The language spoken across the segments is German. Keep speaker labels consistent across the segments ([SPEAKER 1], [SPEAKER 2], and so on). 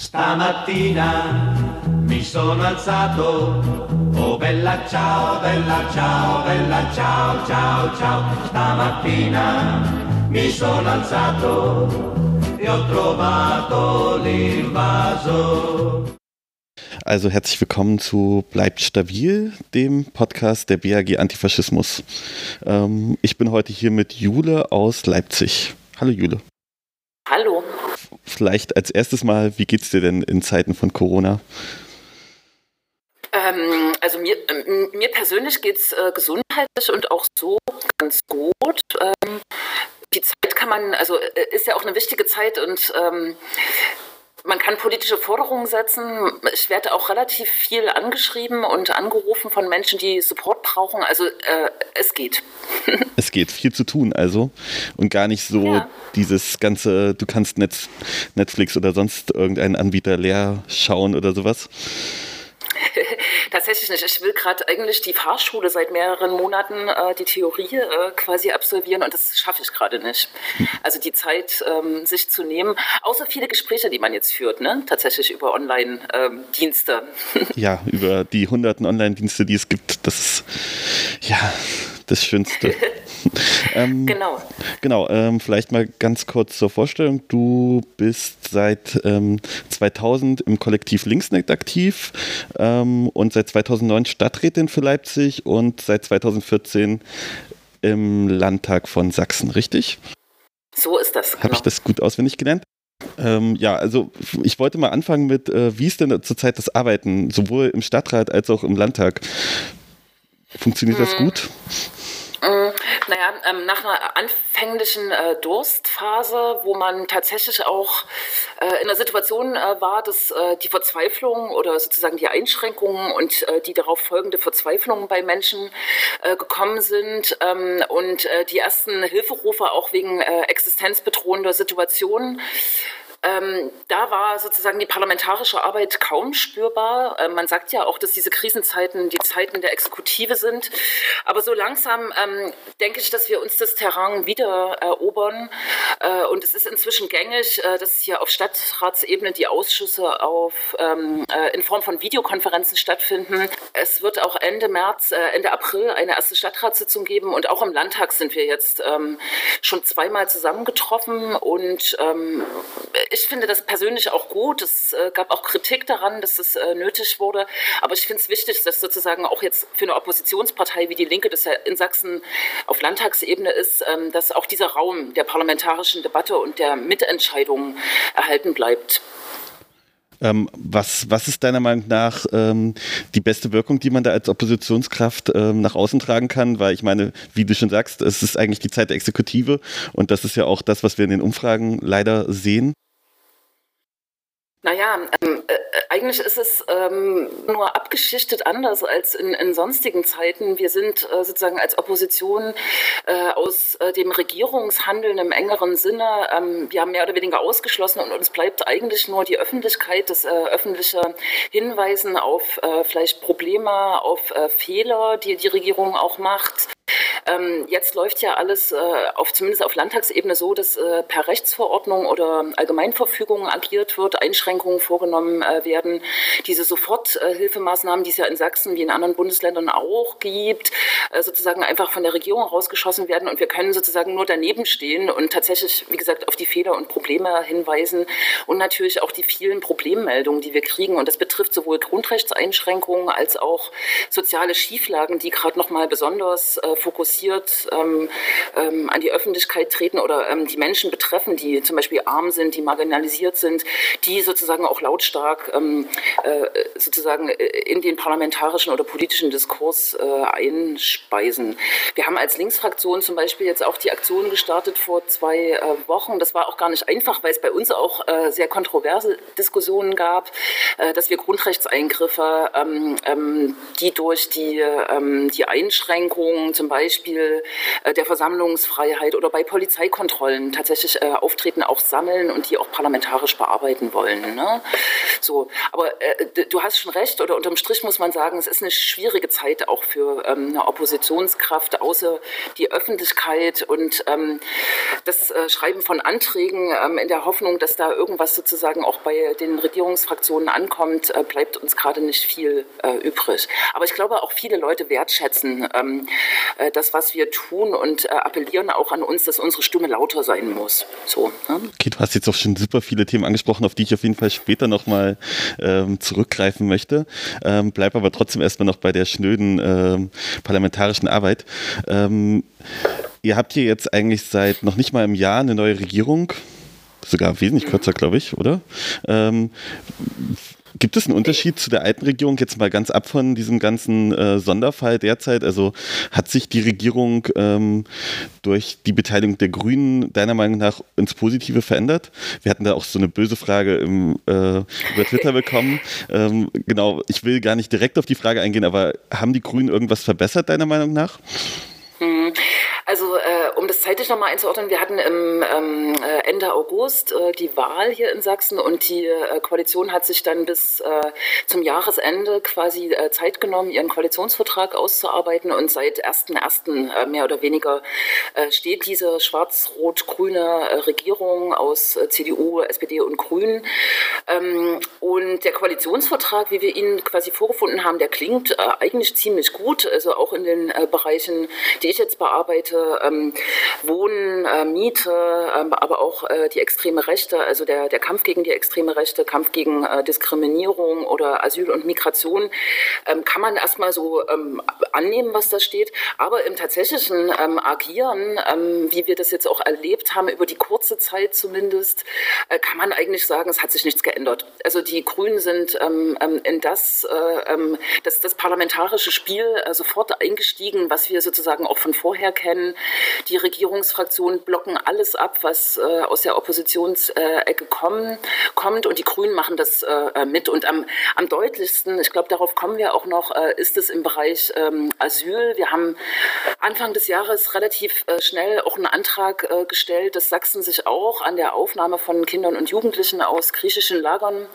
[SPEAKER 1] Stamattina mi sono alzato, oh bella ciao, bella ciao, bella ciao, ciao, ciao. Stamattina mi sono alzato e ho trovato l'invaso.
[SPEAKER 2] Also herzlich willkommen zu Bleibt stabil, dem Podcast der BAG Antifaschismus. Ähm, ich bin heute hier mit Jule aus Leipzig. Hallo Jule.
[SPEAKER 3] Hallo.
[SPEAKER 2] Vielleicht als erstes mal, wie geht's dir denn in Zeiten von Corona?
[SPEAKER 3] Ähm, also mir, äh, mir persönlich geht es äh, gesundheitlich und auch so ganz gut. Ähm, die Zeit kann man, also äh, ist ja auch eine wichtige Zeit und ähm, man kann politische Forderungen setzen. Ich werde auch relativ viel angeschrieben und angerufen von Menschen, die Support brauchen. Also äh, es geht.
[SPEAKER 2] es geht viel zu tun, also. Und gar nicht so ja. dieses ganze, du kannst Netflix oder sonst irgendeinen Anbieter leer schauen oder sowas.
[SPEAKER 3] Tatsächlich nicht. Ich will gerade eigentlich die Fahrschule seit mehreren Monaten, äh, die Theorie äh, quasi absolvieren und das schaffe ich gerade nicht. Also die Zeit, ähm, sich zu nehmen, außer viele Gespräche, die man jetzt führt, ne? tatsächlich über Online-Dienste.
[SPEAKER 2] Ähm, ja, über die hunderten Online-Dienste, die es gibt. Das ist, ja, das Schönste.
[SPEAKER 3] ähm, genau.
[SPEAKER 2] Genau, ähm, vielleicht mal ganz kurz zur Vorstellung. Du bist seit ähm, 2000 im Kollektiv Linksnet aktiv ähm, und seit 2009 Stadträtin für Leipzig und seit 2014 im Landtag von Sachsen, richtig?
[SPEAKER 3] So ist das.
[SPEAKER 2] Genau. Habe ich das gut auswendig gelernt? Ähm, ja, also ich wollte mal anfangen mit, äh, wie ist denn zurzeit das Arbeiten, sowohl im Stadtrat als auch im Landtag? Funktioniert hm. das gut?
[SPEAKER 3] Mm, naja, ähm, nach einer anfänglichen äh, Durstphase, wo man tatsächlich auch äh, in der Situation äh, war, dass äh, die Verzweiflung oder sozusagen die Einschränkungen und äh, die darauf folgende Verzweiflung bei Menschen äh, gekommen sind ähm, und die ersten Hilferufe auch wegen existenzbedrohender Situationen ähm, da war sozusagen die parlamentarische Arbeit kaum spürbar. Ähm, man sagt ja auch, dass diese Krisenzeiten die Zeiten der Exekutive sind. Aber so langsam ähm, denke ich, dass wir uns das Terrain wieder erobern. Äh, und es ist inzwischen gängig, äh, dass hier auf Stadtratsebene die Ausschüsse auf, ähm, äh, in Form von Videokonferenzen stattfinden. Es wird auch Ende März, äh, Ende April eine erste Stadtratssitzung geben. Und auch im Landtag sind wir jetzt ähm, schon zweimal zusammengetroffen. Und ähm, ich finde das persönlich auch gut. Es äh, gab auch Kritik daran, dass es äh, nötig wurde. Aber ich finde es wichtig, dass sozusagen auch jetzt für eine Oppositionspartei wie die Linke, das ja in Sachsen auf Landtagsebene ist, ähm, dass auch dieser Raum der parlamentarischen Debatte und der Mitentscheidung erhalten bleibt.
[SPEAKER 2] Ähm, was, was ist deiner Meinung nach ähm, die beste Wirkung, die man da als Oppositionskraft ähm, nach außen tragen kann? Weil ich meine, wie du schon sagst, es ist eigentlich die Zeit der Exekutive und das ist ja auch das, was wir in den Umfragen leider sehen.
[SPEAKER 3] Naja, ähm, äh, eigentlich ist es ähm, nur abgeschichtet anders als in, in sonstigen Zeiten. Wir sind äh, sozusagen als Opposition äh, aus äh, dem Regierungshandeln im engeren Sinne ähm, ja, mehr oder weniger ausgeschlossen und uns bleibt eigentlich nur die Öffentlichkeit, das äh, öffentliche Hinweisen auf äh, vielleicht Probleme, auf Fehler, die die Regierung auch macht. Ähm, jetzt läuft ja alles äh, auf, zumindest auf Landtagsebene so, dass äh, per Rechtsverordnung oder Allgemeinverfügung agiert wird, Einschränkungen vorgenommen äh, werden. Diese Soforthilfemaßnahmen, die es ja in Sachsen wie in anderen Bundesländern auch gibt, äh, sozusagen einfach von der Regierung rausgeschossen werden und wir können sozusagen nur daneben stehen und tatsächlich, wie gesagt, auf die Fehler und Probleme hinweisen und natürlich auch die vielen Problemmeldungen, die wir kriegen. Und das betrifft sowohl Grundrechtseinschränkungen als auch soziale Schieflagen, die gerade noch mal besonders äh, fokussiert ähm, ähm, an die Öffentlichkeit treten oder ähm, die Menschen betreffen, die zum Beispiel arm sind, die marginalisiert sind, die sozusagen auch lautstark ähm, äh, sozusagen äh, in den parlamentarischen oder politischen Diskurs äh, einspeisen. Wir haben als Linksfraktion zum Beispiel jetzt auch die Aktion gestartet vor zwei äh, Wochen. Das war auch gar nicht einfach, weil es bei uns auch äh, sehr kontroverse Diskussionen gab, äh, dass wir Grundrechtseingriffe, ähm, ähm, die durch die, die Einschränkungen zum Beispiel Beispiel äh, der Versammlungsfreiheit oder bei Polizeikontrollen tatsächlich äh, Auftreten auch sammeln und die auch parlamentarisch bearbeiten wollen. Ne? So, aber äh, du hast schon recht, oder unterm Strich muss man sagen, es ist eine schwierige Zeit auch für ähm, eine Oppositionskraft, außer die Öffentlichkeit und ähm, das äh, Schreiben von Anträgen ähm, in der Hoffnung, dass da irgendwas sozusagen auch bei den Regierungsfraktionen ankommt, äh, bleibt uns gerade nicht viel äh, übrig. Aber ich glaube, auch viele Leute wertschätzen ähm, äh, das, was wir tun und äh, appellieren auch an uns, dass unsere Stimme lauter sein muss. So,
[SPEAKER 2] ne? Okay, du hast jetzt auch schon super viele Themen angesprochen, auf die ich auf jeden Fall später nochmal ähm, zurückgreifen möchte. Ähm, bleib aber trotzdem erstmal noch bei der schnöden ähm, parlamentarischen Arbeit. Ähm, ihr habt hier jetzt eigentlich seit noch nicht mal einem Jahr eine neue Regierung sogar wesentlich kürzer, glaube ich, oder? Ähm, Gibt es einen Unterschied zu der alten Regierung, jetzt mal ganz ab von diesem ganzen äh, Sonderfall derzeit? Also hat sich die Regierung ähm, durch die Beteiligung der Grünen deiner Meinung nach ins Positive verändert? Wir hatten da auch so eine böse Frage im, äh, über Twitter bekommen. Ähm, genau, ich will gar nicht direkt auf die Frage eingehen, aber haben die Grünen irgendwas verbessert, deiner Meinung nach?
[SPEAKER 3] Hm. Also äh, um das zeitlich nochmal einzuordnen, wir hatten im ähm, äh, Ende August äh, die Wahl hier in Sachsen und die äh, Koalition hat sich dann bis äh, zum Jahresende quasi äh, Zeit genommen, ihren Koalitionsvertrag auszuarbeiten und seit 1.1. mehr oder weniger steht diese schwarz-rot-grüne Regierung aus CDU, SPD und Grünen. Ähm, und der Koalitionsvertrag, wie wir ihn quasi vorgefunden haben, der klingt eigentlich ziemlich gut, also auch in den Bereichen, die ich jetzt bearbeite, ähm, Wohnen, äh, Miete, ähm, aber auch äh, die extreme Rechte, also der, der Kampf gegen die extreme Rechte, Kampf gegen äh, Diskriminierung oder Asyl und Migration, ähm, kann man erstmal so ähm, annehmen, was da steht. Aber im tatsächlichen ähm, Agieren, ähm, wie wir das jetzt auch erlebt haben, über die kurze Zeit zumindest, äh, kann man eigentlich sagen, es hat sich nichts geändert. Also die Grünen sind in das, äh, das, das parlamentarische Spiel äh, sofort eingestiegen, was wir sozusagen auch von vorher kennen. Die Regierungsfraktionen blocken alles ab, was äh, aus der Oppositionsecke kommen, kommt und die Grünen machen das äh, mit. Und am, am deutlichsten, ich glaube, darauf kommen wir auch noch, äh, ist es im Bereich ähm, Asyl. Wir haben Anfang des Jahres relativ äh, schnell auch einen Antrag äh, gestellt, dass Sachsen sich auch an der Aufnahme von Kindern und Jugendlichen aus griechischen Lagern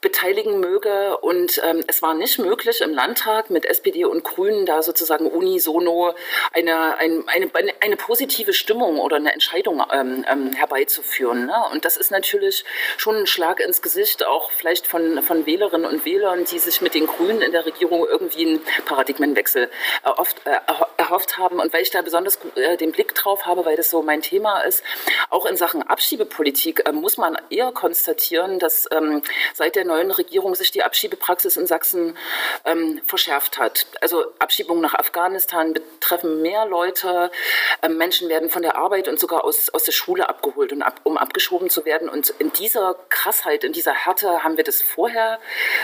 [SPEAKER 3] beteiligen möge. Und ähm, es war nicht möglich, im Landtag mit SPD und Grünen da sozusagen unisono eine, ein, eine, eine positive Stimmung oder eine Entscheidung ähm, ähm, herbeizuführen. Ne? Und das ist natürlich schon ein Schlag ins Gesicht, auch vielleicht von, von Wählerinnen und Wählern, die sich mit den Grünen in der Regierung irgendwie einen Paradigmenwechsel erhofft, äh, erhofft haben. Und weil ich da besonders äh, den Blick drauf habe, weil das so mein Thema ist, auch in Sachen Abschiebepolitik äh, muss man eher konstatieren, dass ähm, seit der neuen Regierung sich die Abschiebepraxis in Sachsen ähm, verschärft hat. Also Abschiebungen nach Afghanistan betreffen mehr Leute. Ähm, Menschen werden von der Arbeit und sogar aus, aus der Schule abgeholt, und ab, um abgeschoben zu werden. Und in dieser Krassheit, in dieser Härte haben wir das vorher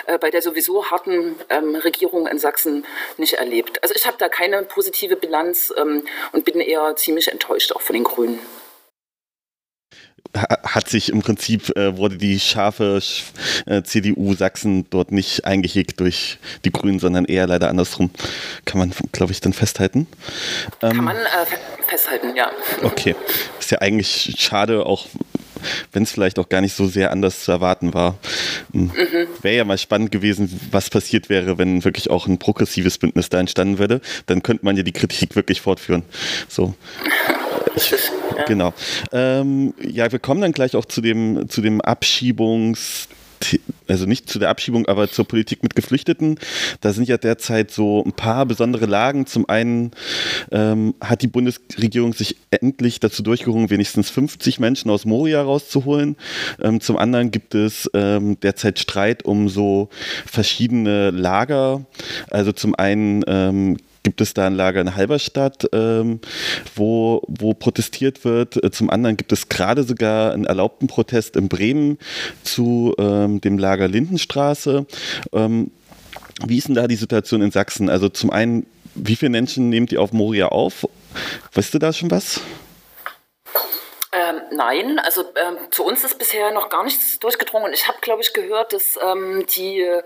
[SPEAKER 3] äh, bei der sowieso harten ähm, Regierung in Sachsen nicht erlebt. Also ich habe da keine positive Bilanz ähm, und bin eher ziemlich enttäuscht auch von den Grünen
[SPEAKER 2] hat sich im Prinzip, äh, wurde die scharfe äh, CDU Sachsen dort nicht eingehegt durch die Grünen, sondern eher leider andersrum. Kann man, glaube ich, dann festhalten.
[SPEAKER 3] Ähm, Kann man äh, festhalten, ja.
[SPEAKER 2] Okay. Ist ja eigentlich schade, auch wenn es vielleicht auch gar nicht so sehr anders zu erwarten war. Hm. Mhm. Wäre ja mal spannend gewesen, was passiert wäre, wenn wirklich auch ein progressives Bündnis da entstanden würde. Dann könnte man ja die Kritik wirklich fortführen. So. Ich, ja. Genau. Ähm, ja, wir kommen dann gleich auch zu dem, zu dem Abschiebungs- also nicht zu der Abschiebung, aber zur Politik mit Geflüchteten. Da sind ja derzeit so ein paar besondere Lagen. Zum einen ähm, hat die Bundesregierung sich endlich dazu durchgerungen, wenigstens 50 Menschen aus Moria rauszuholen. Ähm, zum anderen gibt es ähm, derzeit Streit um so verschiedene Lager. Also zum einen ähm, gibt es da ein Lager in Halberstadt, ähm, wo, wo protestiert wird. Äh, zum anderen gibt es gerade sogar einen erlaubten Protest in Bremen zu ähm, dem Lager Lindenstraße. Ähm, wie ist denn da die Situation in Sachsen? Also zum einen, wie viele Menschen nehmt ihr auf Moria auf? Weißt du da schon was?
[SPEAKER 3] Ähm, nein, also ähm, zu uns ist bisher noch gar nichts durchgedrungen. Ich habe, glaube ich, gehört, dass ähm, die, äh,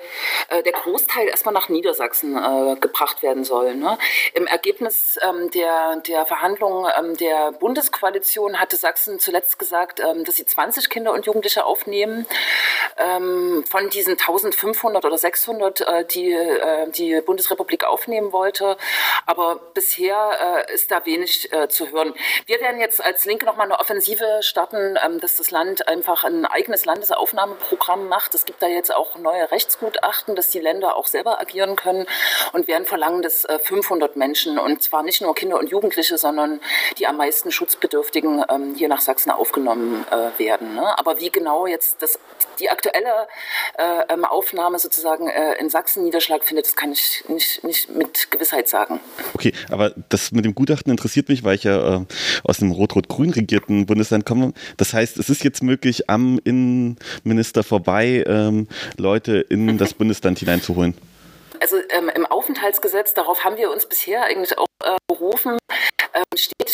[SPEAKER 3] der Großteil erstmal nach Niedersachsen äh, gebracht werden soll. Ne? Im Ergebnis ähm, der, der Verhandlungen ähm, der Bundeskoalition hatte Sachsen zuletzt gesagt, ähm, dass sie 20 Kinder und Jugendliche aufnehmen. von diesen 1500 oder 600, äh, die äh, die Bundesrepublik aufnehmen wollte. Aber bisher äh, ist da wenig äh, zu hören. Wir werden jetzt als Linke nochmal eine Offensive starten, ähm, dass das Land einfach ein eigenes Landesaufnahmeprogramm macht. Es gibt da jetzt auch neue Rechtsgutachten, dass die Länder auch selber agieren können und werden verlangen, dass 500 äh, Menschen und zwar nicht nur Kinder und Jugendliche, sondern die am meisten Schutzbedürftigen ähm, hier nach Sachsen aufgenommen äh, werden. Ne? Aber wie genau jetzt das, die aktuelle ähm, Aufnahme sozusagen in Sachsen Niederschlag findet, das kann ich nicht, nicht mit Gewissheit sagen.
[SPEAKER 2] Okay, aber das mit dem Gutachten interessiert mich, weil ich ja aus dem rot-rot-grün regierten Bundesland komme. Das heißt, es ist jetzt möglich, am Innenminister vorbei ähm, Leute in das Bundesland hineinzuholen.
[SPEAKER 3] Also ähm, im Aufenthaltsgesetz, darauf haben wir uns bisher eigentlich auch äh, berufen, ähm, steht,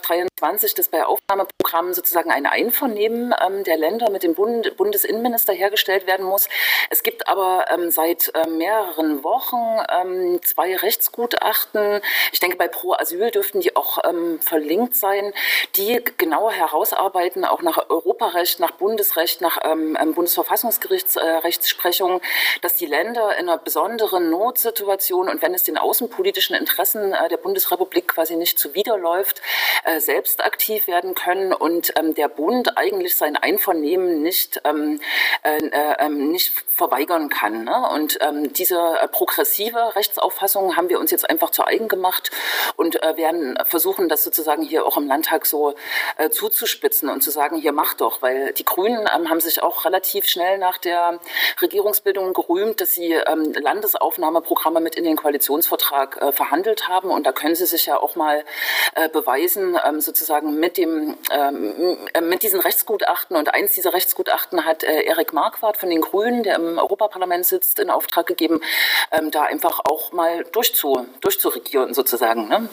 [SPEAKER 3] Paragraph 23, dass bei Aufnahmeprogrammen sozusagen ein Einvernehmen ähm, der Länder mit dem Bund, Bundesinnenminister hergestellt werden muss. Es gibt aber ähm, seit äh, mehreren Wochen ähm, zwei Rechtsgutachten. Ich denke, bei Pro Asyl dürften die auch ähm, verlinkt sein, die genauer herausarbeiten, auch nach Europarecht, nach Bundesrecht, nach ähm, Bundesverfassungsgerichtsrechtsprechung, äh, dass die Länder in einer besonderen Notsituation und wenn es den außenpolitischen Interessen äh, der Bundesrepublik quasi nicht zuwiderläuft, äh, selbst aktiv werden können und ähm, der Bund eigentlich sein Einvernehmen nicht, ähm, äh, äh, ähm, nicht verweigern kann. Ne? Und ähm, diese äh, progressive Rechtsauffassung haben wir uns jetzt einfach zu eigen gemacht und äh, werden versuchen, das sozusagen hier auch im Landtag so äh, zuzuspitzen und zu sagen, hier macht doch, weil die Grünen ähm, haben sich auch relativ schnell nach der Regierungsbildung gerühmt, dass sie ähm, Landesaufnahmeprogramme mit in den Koalitionsvertrag äh, verhandelt haben und da können sie sich ja auch mal äh, beweisen, ähm, sozusagen mit, dem, ähm, äh, mit diesen Rechtsgutachten. Und eins dieser Rechtsgutachten hat äh, Erik Marquardt von den Grünen, der im Europaparlament sitzt, in Auftrag gegeben, ähm, da einfach auch mal durchzu, durchzuregieren sozusagen. Ne?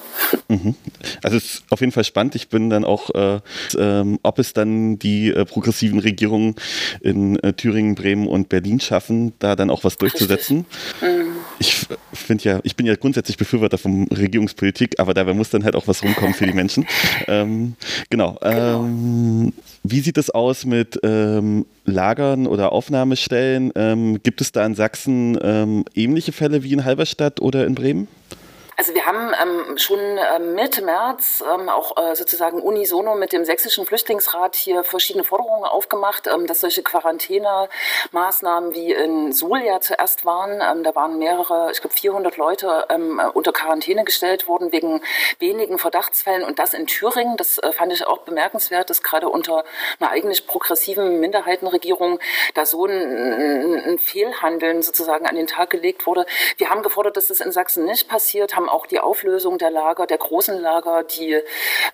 [SPEAKER 2] Mhm. Also es ist auf jeden Fall spannend. Ich bin dann auch, äh, ähm, ob es dann die äh, progressiven Regierungen in äh, Thüringen, Bremen und Berlin schaffen, da dann auch was durchzusetzen. Mhm. Ich finde ja, ich bin ja grundsätzlich Befürworter von Regierungspolitik, aber dabei muss dann halt auch was rumkommen für die Menschen. Ähm, genau. genau. Ähm, wie sieht es aus mit ähm, Lagern oder Aufnahmestellen? Ähm, gibt es da in Sachsen ähnliche Fälle wie in Halberstadt oder in Bremen?
[SPEAKER 3] Also wir haben ähm, schon ähm, Mitte März ähm, auch äh, sozusagen unisono mit dem sächsischen Flüchtlingsrat hier verschiedene Forderungen aufgemacht, ähm, dass solche Quarantänemaßnahmen wie in Suhl ja zuerst waren, ähm, da waren mehrere, ich glaube 400 Leute unter Quarantäne gestellt worden wegen wenigen Verdachtsfällen und das in Thüringen. Das äh, fand ich auch bemerkenswert, dass gerade unter einer eigentlich progressiven Minderheitenregierung da so ein, ein Fehlhandeln sozusagen an den Tag gelegt wurde. Wir haben gefordert, dass das in Sachsen nicht passiert, haben auch die Auflösung der Lager, der großen Lager, die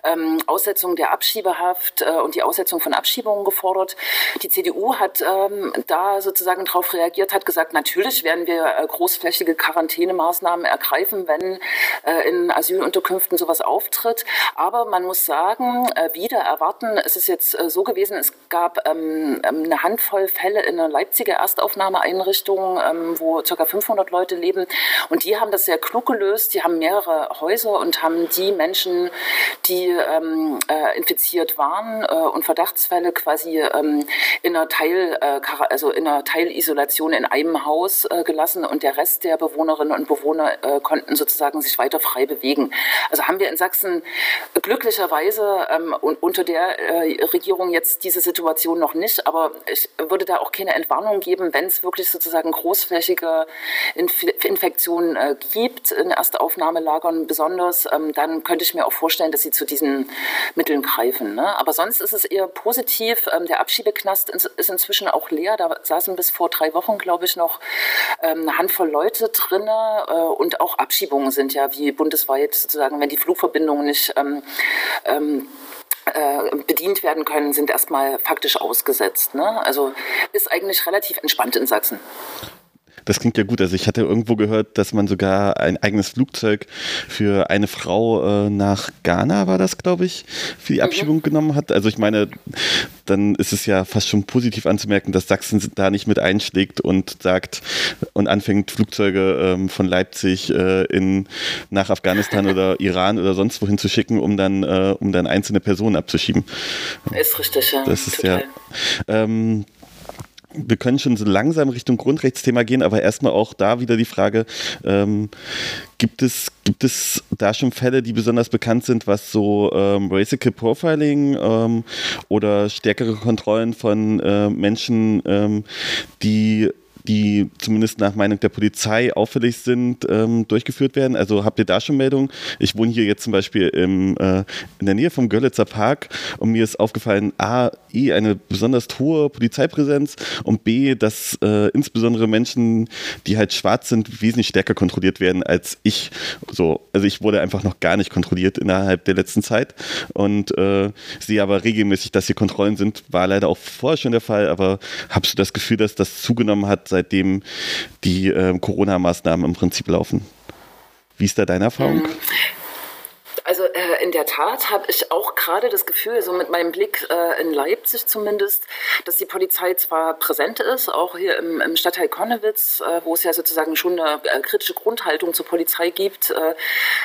[SPEAKER 3] ähm, Aussetzung der Abschiebehaft äh, und die Aussetzung von Abschiebungen gefordert. Die CDU hat ähm, da sozusagen darauf reagiert, hat gesagt, natürlich werden wir äh, großflächige Quarantänemaßnahmen ergreifen, wenn äh, in Asylunterkünften sowas auftritt. Aber man muss sagen, äh, wieder erwarten, es ist jetzt äh, so gewesen, es gab ähm, ähm eine Handvoll Fälle in einer Leipziger Erstaufnahmeeinrichtung, ähm, wo ca. 500 Leute leben und die haben das sehr klug gelöst. Die haben mehrere Häuser und haben die Menschen, die ähm, äh, infiziert waren äh, und Verdachtsfälle quasi ähm, in einer Teil, äh, also in einer Teilisolation in einem Haus äh, gelassen und der Rest der Bewohnerinnen und Bewohner äh, konnten sozusagen sich weiter frei bewegen. Also haben wir in Sachsen glücklicherweise ähm, unter der äh, Regierung jetzt diese Situation noch nicht, aber ich würde da auch keine Entwarnung geben, wenn es wirklich sozusagen großflächige Inf Infektionen gibt in erster Aufnahme Aufnahmelagern besonders, ähm, dann könnte ich mir auch vorstellen, dass sie zu diesen Mitteln greifen. Ne? Aber sonst ist es eher positiv. Ähm, der Abschiebeknast ist inzwischen auch leer. Da saßen bis vor drei Wochen, glaube ich, noch ähm, eine Handvoll Leute drin. Äh, und auch Abschiebungen sind ja wie bundesweit sozusagen, wenn die Flugverbindungen nicht ähm, ähm, äh, bedient werden können, sind erstmal faktisch ausgesetzt. Ne? Also ist eigentlich relativ entspannt in Sachsen.
[SPEAKER 2] Das klingt ja gut. Also ich hatte irgendwo gehört, dass man sogar ein eigenes Flugzeug für eine Frau äh, nach Ghana, war das, glaube ich, für die mhm. Abschiebung mhm. genommen hat. Also ich meine, dann ist es ja fast schon positiv anzumerken, dass Sachsen da nicht mit einschlägt und sagt und anfängt, Flugzeuge ähm, von Leipzig äh, in, nach Afghanistan oder Iran oder sonst wohin zu schicken, um dann, äh, um dann einzelne Personen abzuschieben.
[SPEAKER 3] Ist richtig, ja.
[SPEAKER 2] Das ist Total. ja. Ähm, wir können schon so langsam Richtung Grundrechtsthema gehen, aber erstmal auch da wieder die Frage, ähm, gibt, es, gibt es da schon Fälle, die besonders bekannt sind, was so ähm, Racial Profiling ähm, oder stärkere Kontrollen von äh, Menschen, ähm, die die zumindest nach Meinung der Polizei auffällig sind, ähm, durchgeführt werden? Also habt ihr da schon Meldungen? Ich wohne hier jetzt zum Beispiel im, äh, in der Nähe vom Görlitzer Park und mir ist aufgefallen, A, eh eine besonders hohe Polizeipräsenz und B, dass äh, insbesondere Menschen, die halt schwarz sind, wesentlich stärker kontrolliert werden als ich. So, also ich wurde einfach noch gar nicht kontrolliert innerhalb der letzten Zeit und äh, sehe aber regelmäßig, dass hier Kontrollen sind. War leider auch vorher schon der Fall, aber hast du das Gefühl, dass das zugenommen hat, seitdem die äh, Corona-Maßnahmen im Prinzip laufen. Wie ist da deine Erfahrung? Mhm.
[SPEAKER 3] Also äh, in der Tat habe ich auch gerade das Gefühl, so mit meinem Blick äh, in Leipzig zumindest, dass die Polizei zwar präsent ist, auch hier im, im Stadtteil Konnewitz, äh, wo es ja sozusagen schon eine äh, kritische Grundhaltung zur Polizei gibt, äh,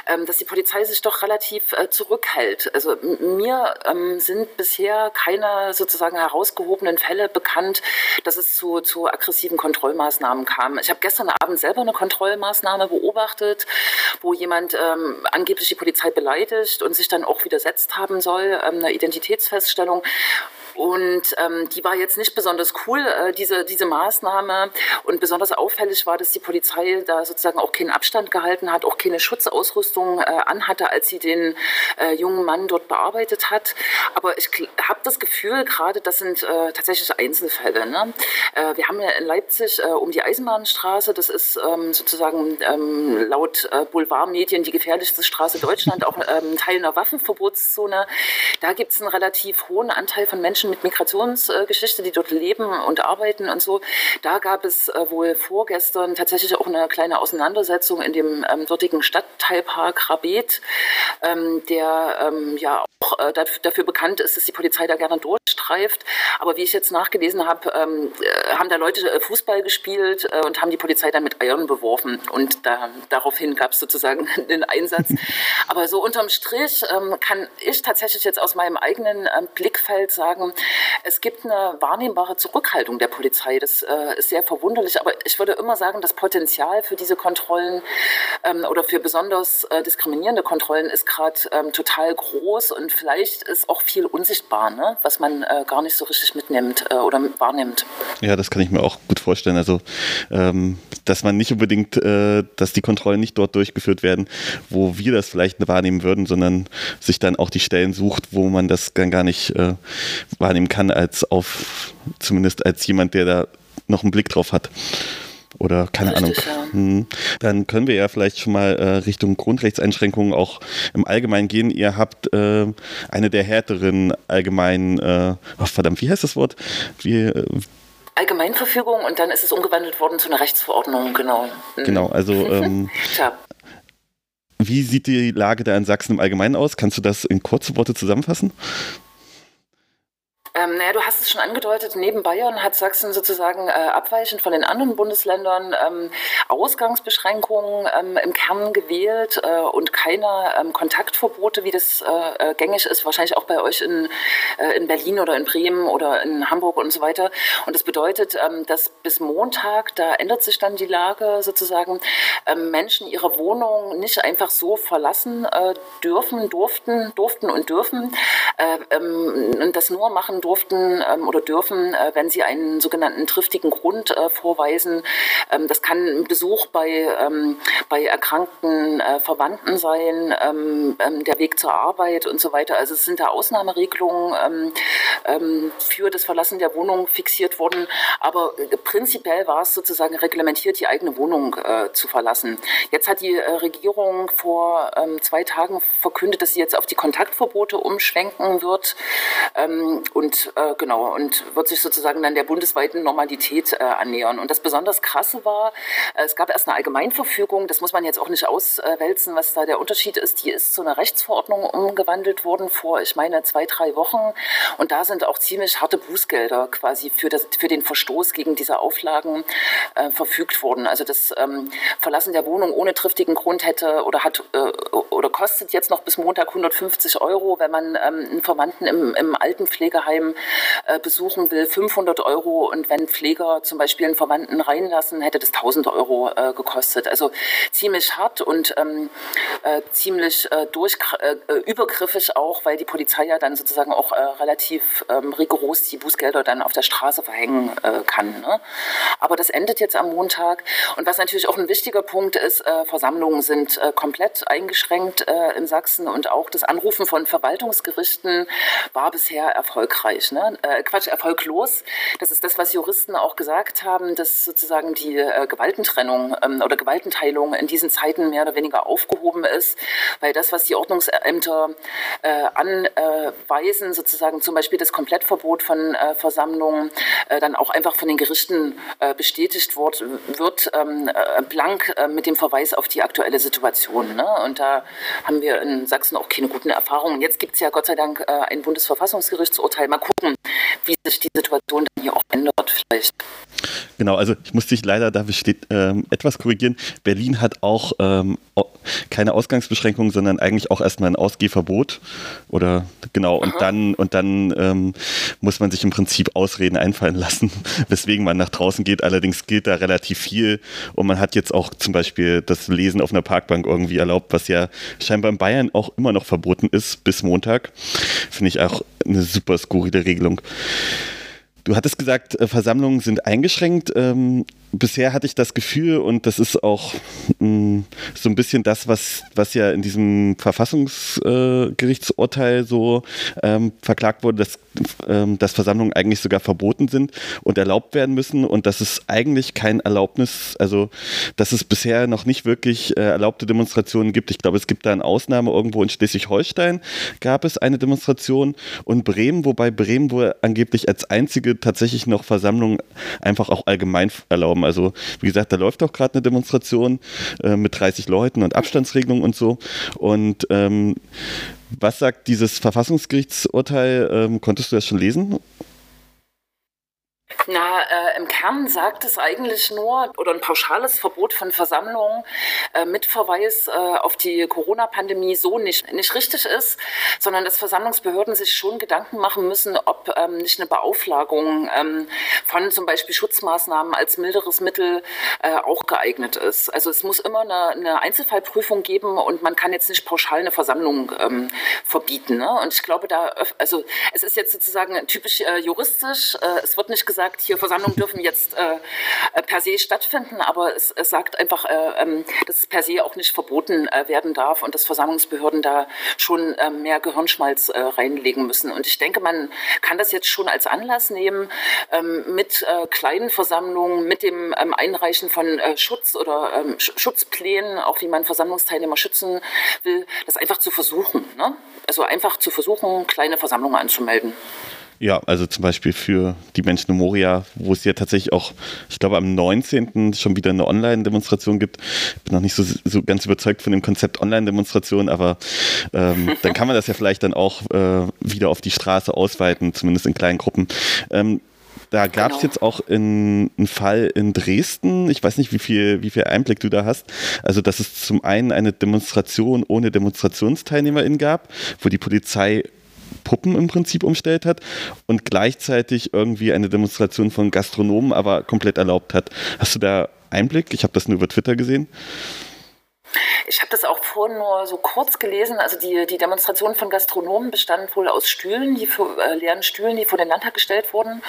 [SPEAKER 3] ähm, dass die Polizei sich doch relativ äh, zurückhält. Also mir ähm, sind bisher keine sozusagen herausgehobenen Fälle bekannt, dass es zu, zu aggressiven Kontrollmaßnahmen kam. Ich habe gestern Abend selber eine Kontrollmaßnahme beobachtet, wo jemand ähm, angeblich die Polizei beleidigt beleidigt und sich dann auch widersetzt haben soll, ähm, eine Identitätsfeststellung. Und ähm, die war jetzt nicht besonders cool, äh, diese, diese Maßnahme. Und besonders auffällig war, dass die Polizei da sozusagen auch keinen Abstand gehalten hat, auch keine Schutzausrüstung äh, anhatte, als sie den äh, jungen Mann dort bearbeitet hat. Aber ich habe das Gefühl, gerade das sind äh, tatsächlich Einzelfälle. Ne? Äh, wir haben ja in Leipzig äh, um die Eisenbahnstraße, das ist ähm, sozusagen ähm, laut äh, Boulevardmedien die gefährlichste Straße Deutschland, auch ähm, Teil einer Waffenverbotszone. Da gibt es einen relativ hohen Anteil von Menschen, mit Migrationsgeschichte, die dort leben und arbeiten und so. Da gab es äh, wohl vorgestern tatsächlich auch eine kleine Auseinandersetzung in dem ähm, dortigen Stadtteilpark Rabet, ähm, der ähm, ja auch äh, dafür bekannt ist, dass die Polizei da gerne durchstreift. Aber wie ich jetzt nachgelesen habe, äh, haben da Leute Fußball gespielt und haben die Polizei dann mit Eiern beworfen. Und da, daraufhin gab es sozusagen den Einsatz. Aber so unterm Strich kann ich tatsächlich jetzt aus meinem eigenen Blickfeld sagen, es gibt eine wahrnehmbare Zurückhaltung der Polizei. Das äh, ist sehr verwunderlich, aber ich würde immer sagen, das Potenzial für diese Kontrollen ähm, oder für besonders äh, diskriminierende Kontrollen ist gerade ähm, total groß und vielleicht ist auch viel unsichtbar, ne? was man äh, gar nicht so richtig mitnimmt äh, oder wahrnimmt.
[SPEAKER 2] Ja, das kann ich mir auch gut vorstellen. Also, ähm, dass man nicht unbedingt, äh, dass die Kontrollen nicht dort durchgeführt werden, wo wir das vielleicht wahrnehmen würden, sondern sich dann auch die Stellen sucht, wo man das dann gar nicht äh, wahrnehmen kann, als auf, zumindest als jemand, der da noch einen Blick drauf hat. Oder keine Richtig, Ahnung. Ja. Hm. Dann können wir ja vielleicht schon mal äh, Richtung Grundrechtseinschränkungen auch im Allgemeinen gehen. Ihr habt äh, eine der härteren allgemeinen, äh, oh, verdammt, wie heißt das Wort? Wie, äh,
[SPEAKER 3] Allgemeinverfügung und dann ist es umgewandelt worden zu einer Rechtsverordnung, genau.
[SPEAKER 2] Mhm. Genau, also ähm, wie sieht die Lage da in Sachsen im Allgemeinen aus? Kannst du das in kurze Worte zusammenfassen?
[SPEAKER 3] Ähm, naja, du hast es schon angedeutet, neben Bayern hat Sachsen sozusagen äh, abweichend von den anderen Bundesländern ähm, Ausgangsbeschränkungen ähm, im Kern gewählt äh, und keine ähm, Kontaktverbote, wie das äh, äh, gängig ist, wahrscheinlich auch bei euch in, äh, in Berlin oder in Bremen oder in Hamburg und so weiter. Und das bedeutet, ähm, dass bis Montag, da ändert sich dann die Lage sozusagen, ähm, Menschen ihre Wohnung nicht einfach so verlassen äh, dürfen, durften, durften und dürfen und das nur machen durften ähm, oder dürfen, äh, wenn sie einen sogenannten triftigen Grund äh, vorweisen. Ähm, das kann ein Besuch bei, ähm, bei erkrankten äh, Verwandten sein, der Weg zur Arbeit und so weiter. Also es sind da Ausnahmeregelungen für das Verlassen der Wohnung fixiert worden. Aber prinzipiell war es sozusagen reglementiert, die eigene Wohnung zu verlassen. Jetzt hat die Regierung vor zwei Tagen verkündet, dass sie jetzt auf die Kontaktverbote umschwenken wird. und und äh, genau, und wird sich sozusagen dann der bundesweiten Normalität äh, annähern. Und das besonders krasse war, äh, es gab erst eine Allgemeinverfügung, das muss man jetzt auch nicht auswälzen, was da der Unterschied ist. Die ist zu einer Rechtsverordnung umgewandelt worden vor, ich meine, zwei, drei Wochen. Und da sind auch ziemlich harte Bußgelder quasi für, das, für den Verstoß gegen diese Auflagen äh, verfügt worden. Also das ähm, Verlassen der Wohnung ohne triftigen Grund hätte oder hat äh, oder kostet jetzt noch bis Montag 150 Euro, wenn man ähm, einen Verwandten im, im Altenpflegeheim äh, besuchen will, 500 Euro und wenn Pfleger zum Beispiel einen Verwandten reinlassen, hätte das 1000 Euro äh, gekostet. Also ziemlich hart und ähm, äh, ziemlich übergriffig auch, weil die Polizei ja dann sozusagen auch relativ ähm, rigoros die Bußgelder dann auf der Straße verhängen kann. Ne? Aber das endet jetzt am Montag und was natürlich auch ein wichtiger Punkt ist, Versammlungen sind komplett eingeschränkt in Sachsen und auch das Anrufen von Verwaltungsgerichten war bisher erfolgreich. Ne? Äh, Quatsch, erfolglos. Das ist das, was Juristen auch gesagt haben, dass sozusagen die äh, Gewaltentrennung ähm, oder Gewaltenteilung in diesen Zeiten mehr oder weniger aufgehoben ist, weil das, was die Ordnungsämter äh, anweisen, sozusagen zum Beispiel das Komplettverbot von äh, Versammlungen, äh, dann auch einfach von den Gerichten äh, bestätigt wird, wird ähm, blank mit dem Verweis auf die aktuelle Situation. Ne? Und da haben wir in Sachsen auch keine guten Erfahrungen. Jetzt gibt es ja Gott sei Dank ein Bundesverfassungsgerichtsurteil. Mal gucken, wie sich die Situation dann hier auch ändert vielleicht.
[SPEAKER 2] Genau, also ich muss dich leider da besteht, ähm, etwas korrigieren. Berlin hat auch ähm, keine Ausgangsbeschränkungen, sondern eigentlich auch erstmal ein Ausgehverbot. Oder genau, und Aha. dann, und dann ähm, muss man sich im Prinzip Ausreden einfallen lassen, weswegen man nach draußen geht. Allerdings gilt da relativ viel und man hat jetzt auch zum Beispiel das Lesen auf einer Parkbank irgendwie erlaubt, was ja scheinbar in Bayern auch immer noch verboten ist bis Montag. Finde ich auch eine super skurrile Regelung. Du hattest gesagt, äh, Versammlungen sind eingeschränkt. Ähm, bisher hatte ich das Gefühl, und das ist auch mm, so ein bisschen das, was, was ja in diesem Verfassungsgerichtsurteil äh, so ähm, verklagt wurde, dass, ähm, dass Versammlungen eigentlich sogar verboten sind und erlaubt werden müssen und dass es eigentlich kein Erlaubnis, also dass es bisher noch nicht wirklich äh, erlaubte Demonstrationen gibt. Ich glaube, es gibt da eine Ausnahme irgendwo in Schleswig-Holstein gab es eine Demonstration und Bremen, wobei Bremen wohl angeblich als einzige tatsächlich noch Versammlungen einfach auch allgemein erlauben. Also wie gesagt, da läuft auch gerade eine Demonstration äh, mit 30 Leuten und Abstandsregelungen und so. Und ähm, was sagt dieses Verfassungsgerichtsurteil? Ähm, konntest du das schon lesen?
[SPEAKER 3] Na, äh, im Kern sagt es eigentlich nur, oder ein pauschales Verbot von Versammlungen äh, mit Verweis äh, auf die Corona-Pandemie so nicht, nicht richtig ist, sondern dass Versammlungsbehörden sich schon Gedanken machen müssen, ob ähm, nicht eine Beauflagung ähm, von zum Beispiel Schutzmaßnahmen als milderes Mittel äh, auch geeignet ist. Also es muss immer eine, eine, Einzelfallprüfung geben und man kann jetzt nicht pauschal eine Versammlung ähm, verbieten. Ne? Und ich glaube, da, also es ist jetzt sozusagen typisch äh, juristisch, äh, es wird nicht gesagt, sagt, hier Versammlungen dürfen jetzt äh, äh, per se stattfinden, aber es, es sagt einfach, äh, ähm, dass es per se auch nicht verboten äh, werden darf und dass Versammlungsbehörden da schon äh, mehr Gehirnschmalz äh, reinlegen müssen. Und ich denke, man kann das jetzt schon als Anlass nehmen, ähm, mit kleinen Versammlungen, mit dem ähm, Einreichen von Schutz oder Schutzplänen, auch wie man Versammlungsteilnehmer schützen will, das einfach zu versuchen. Ne? Also einfach zu versuchen, kleine Versammlungen anzumelden.
[SPEAKER 2] Ja, also zum Beispiel für die Menschen in Moria, wo es ja tatsächlich auch, ich glaube, am 19. schon wieder eine Online-Demonstration gibt. Ich bin noch nicht so, so ganz überzeugt von dem Konzept Online-Demonstration, aber ähm, dann kann man das ja vielleicht dann auch äh, wieder auf die Straße ausweiten, zumindest in kleinen Gruppen. Ähm, da gab es genau. jetzt auch in, einen Fall in Dresden. Ich weiß nicht, wie viel, wie viel Einblick du da hast. Also, dass es zum einen eine Demonstration ohne DemonstrationsteilnehmerInnen gab, wo die Polizei Puppen im Prinzip umstellt hat und gleichzeitig irgendwie eine Demonstration von Gastronomen aber komplett erlaubt hat. Hast du da Einblick? Ich habe das nur über Twitter gesehen.
[SPEAKER 3] Ich habe das auch vorhin nur so kurz gelesen. Also die, die Demonstration von Gastronomen bestand wohl aus Stühlen, die für, äh, leeren Stühlen, die vor den Landtag gestellt wurden.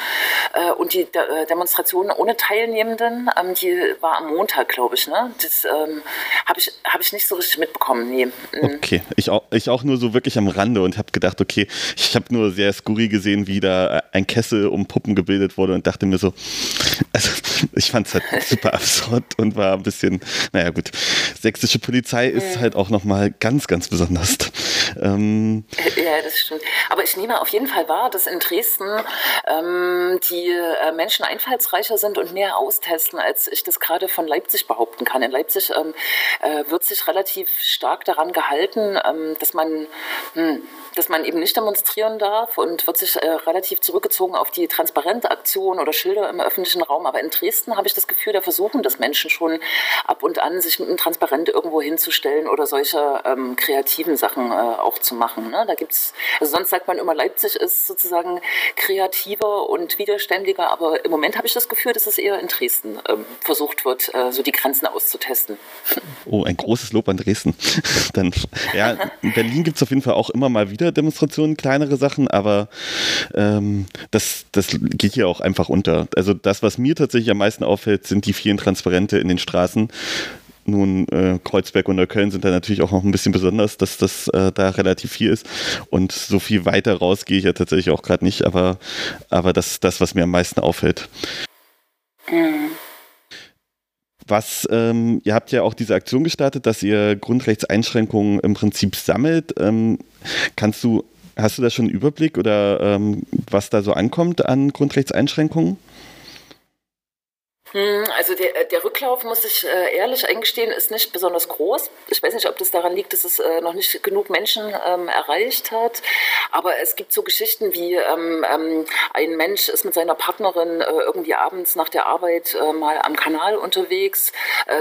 [SPEAKER 3] Äh, und die De äh, Demonstration ohne Teilnehmenden, ähm, die war am Montag, glaube ich. Ne? Das ähm, habe ich, hab ich nicht so richtig mitbekommen. Nee.
[SPEAKER 2] Mhm. Okay, ich auch, ich auch nur so wirklich am Rande und habe gedacht, okay, ich habe nur sehr skurril gesehen, wie da äh, ein Kessel um Puppen gebildet wurde und dachte mir so, also ich fand es halt super absurd und war ein bisschen, naja gut, sächsische Polizei ist halt auch nochmal ganz, ganz besonders.
[SPEAKER 3] Ähm, ja, das stimmt. Aber ich nehme auf jeden Fall wahr, dass in Dresden ähm, die äh, Menschen einfallsreicher sind und mehr austesten, als ich das gerade von Leipzig behaupten kann. In Leipzig ähm, äh, wird sich relativ stark daran gehalten, ähm, dass man hm, dass man eben nicht demonstrieren darf und wird sich äh, relativ zurückgezogen auf die Transparentaktion oder Schilder im öffentlichen Raum. Aber in Dresden habe ich das Gefühl, da versuchen das Menschen schon ab und an, sich mit einem Transparent irgendwo hinzustellen oder solche ähm, kreativen Sachen äh, auch zu machen. Ne? Da gibt's, also sonst sagt man immer, Leipzig ist sozusagen kreativer und widerständiger, aber im Moment habe ich das Gefühl, dass es eher in Dresden ähm, versucht wird, äh, so die Grenzen auszutesten.
[SPEAKER 2] Oh, ein großes Lob an Dresden. Dann, ja, in Berlin gibt es auf jeden Fall auch immer mal wieder wieder Demonstrationen, kleinere Sachen, aber ähm, das, das geht hier auch einfach unter. Also das, was mir tatsächlich am meisten auffällt, sind die vielen Transparente in den Straßen. Nun, äh, Kreuzberg und Neukölln sind da natürlich auch noch ein bisschen besonders, dass das äh, da relativ viel ist. Und so viel weiter raus gehe ich ja tatsächlich auch gerade nicht, aber, aber das ist das, was mir am meisten auffällt. Was, ähm, ihr habt ja auch diese Aktion gestartet, dass ihr Grundrechtseinschränkungen im Prinzip sammelt. Ähm, kannst du, hast du da schon einen Überblick oder ähm, was da so ankommt an Grundrechtseinschränkungen?
[SPEAKER 3] Hm, also der, äh, der Rücklauf, muss ich äh, ehrlich eingestehen, ist nicht besonders groß. Ich weiß nicht, ob das daran liegt, dass es äh, noch nicht genug Menschen ähm, erreicht hat. Aber es gibt so Geschichten wie ähm, ähm, ein Mensch ist mit seiner Partnerin irgendwie abends nach der Arbeit mal am Kanal unterwegs,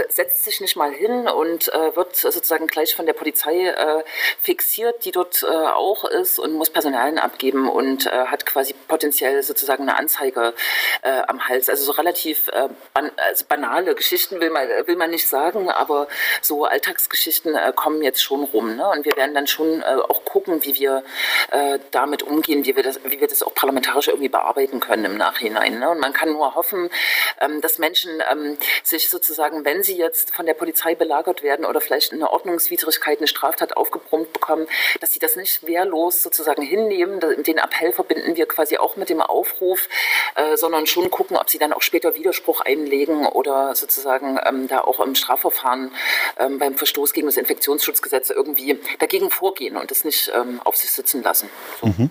[SPEAKER 3] setzt sich nicht mal hin und wird sozusagen gleich von der Polizei fixiert, die dort auch ist und muss Personalien abgeben und hat quasi potenziell sozusagen eine Anzeige am Hals. Also so relativ ban also banale Geschichten will man, will man nicht sagen, aber so Alltagsgeschichten äh, kommen jetzt schon rum. Ne? Und wir werden dann schon äh, auch gucken, wie wir äh, damit umgehen, wie wir, das, wie wir das auch parlamentarisch irgendwie bearbeiten können im Nachhinein. Ne? Und man kann nur hoffen, ähm, dass Menschen ähm, sich sozusagen, wenn sie jetzt von der Polizei belagert werden oder vielleicht eine Ordnungswidrigkeit, eine Straftat aufgebrummt bekommen, dass sie das nicht wehrlos sozusagen hinnehmen. Den Appell verbinden wir quasi auch mit dem Aufruf, äh, sondern schon gucken, ob sie dann auch später Widerspruch einlegen oder sozusagen ähm, da auch im Strafverfahren ähm, beim Verstoß gegen das Infektionsschutzgesetz irgendwie dagegen vorgehen und das nicht ähm, auf sich sitzen lassen. So. Mhm.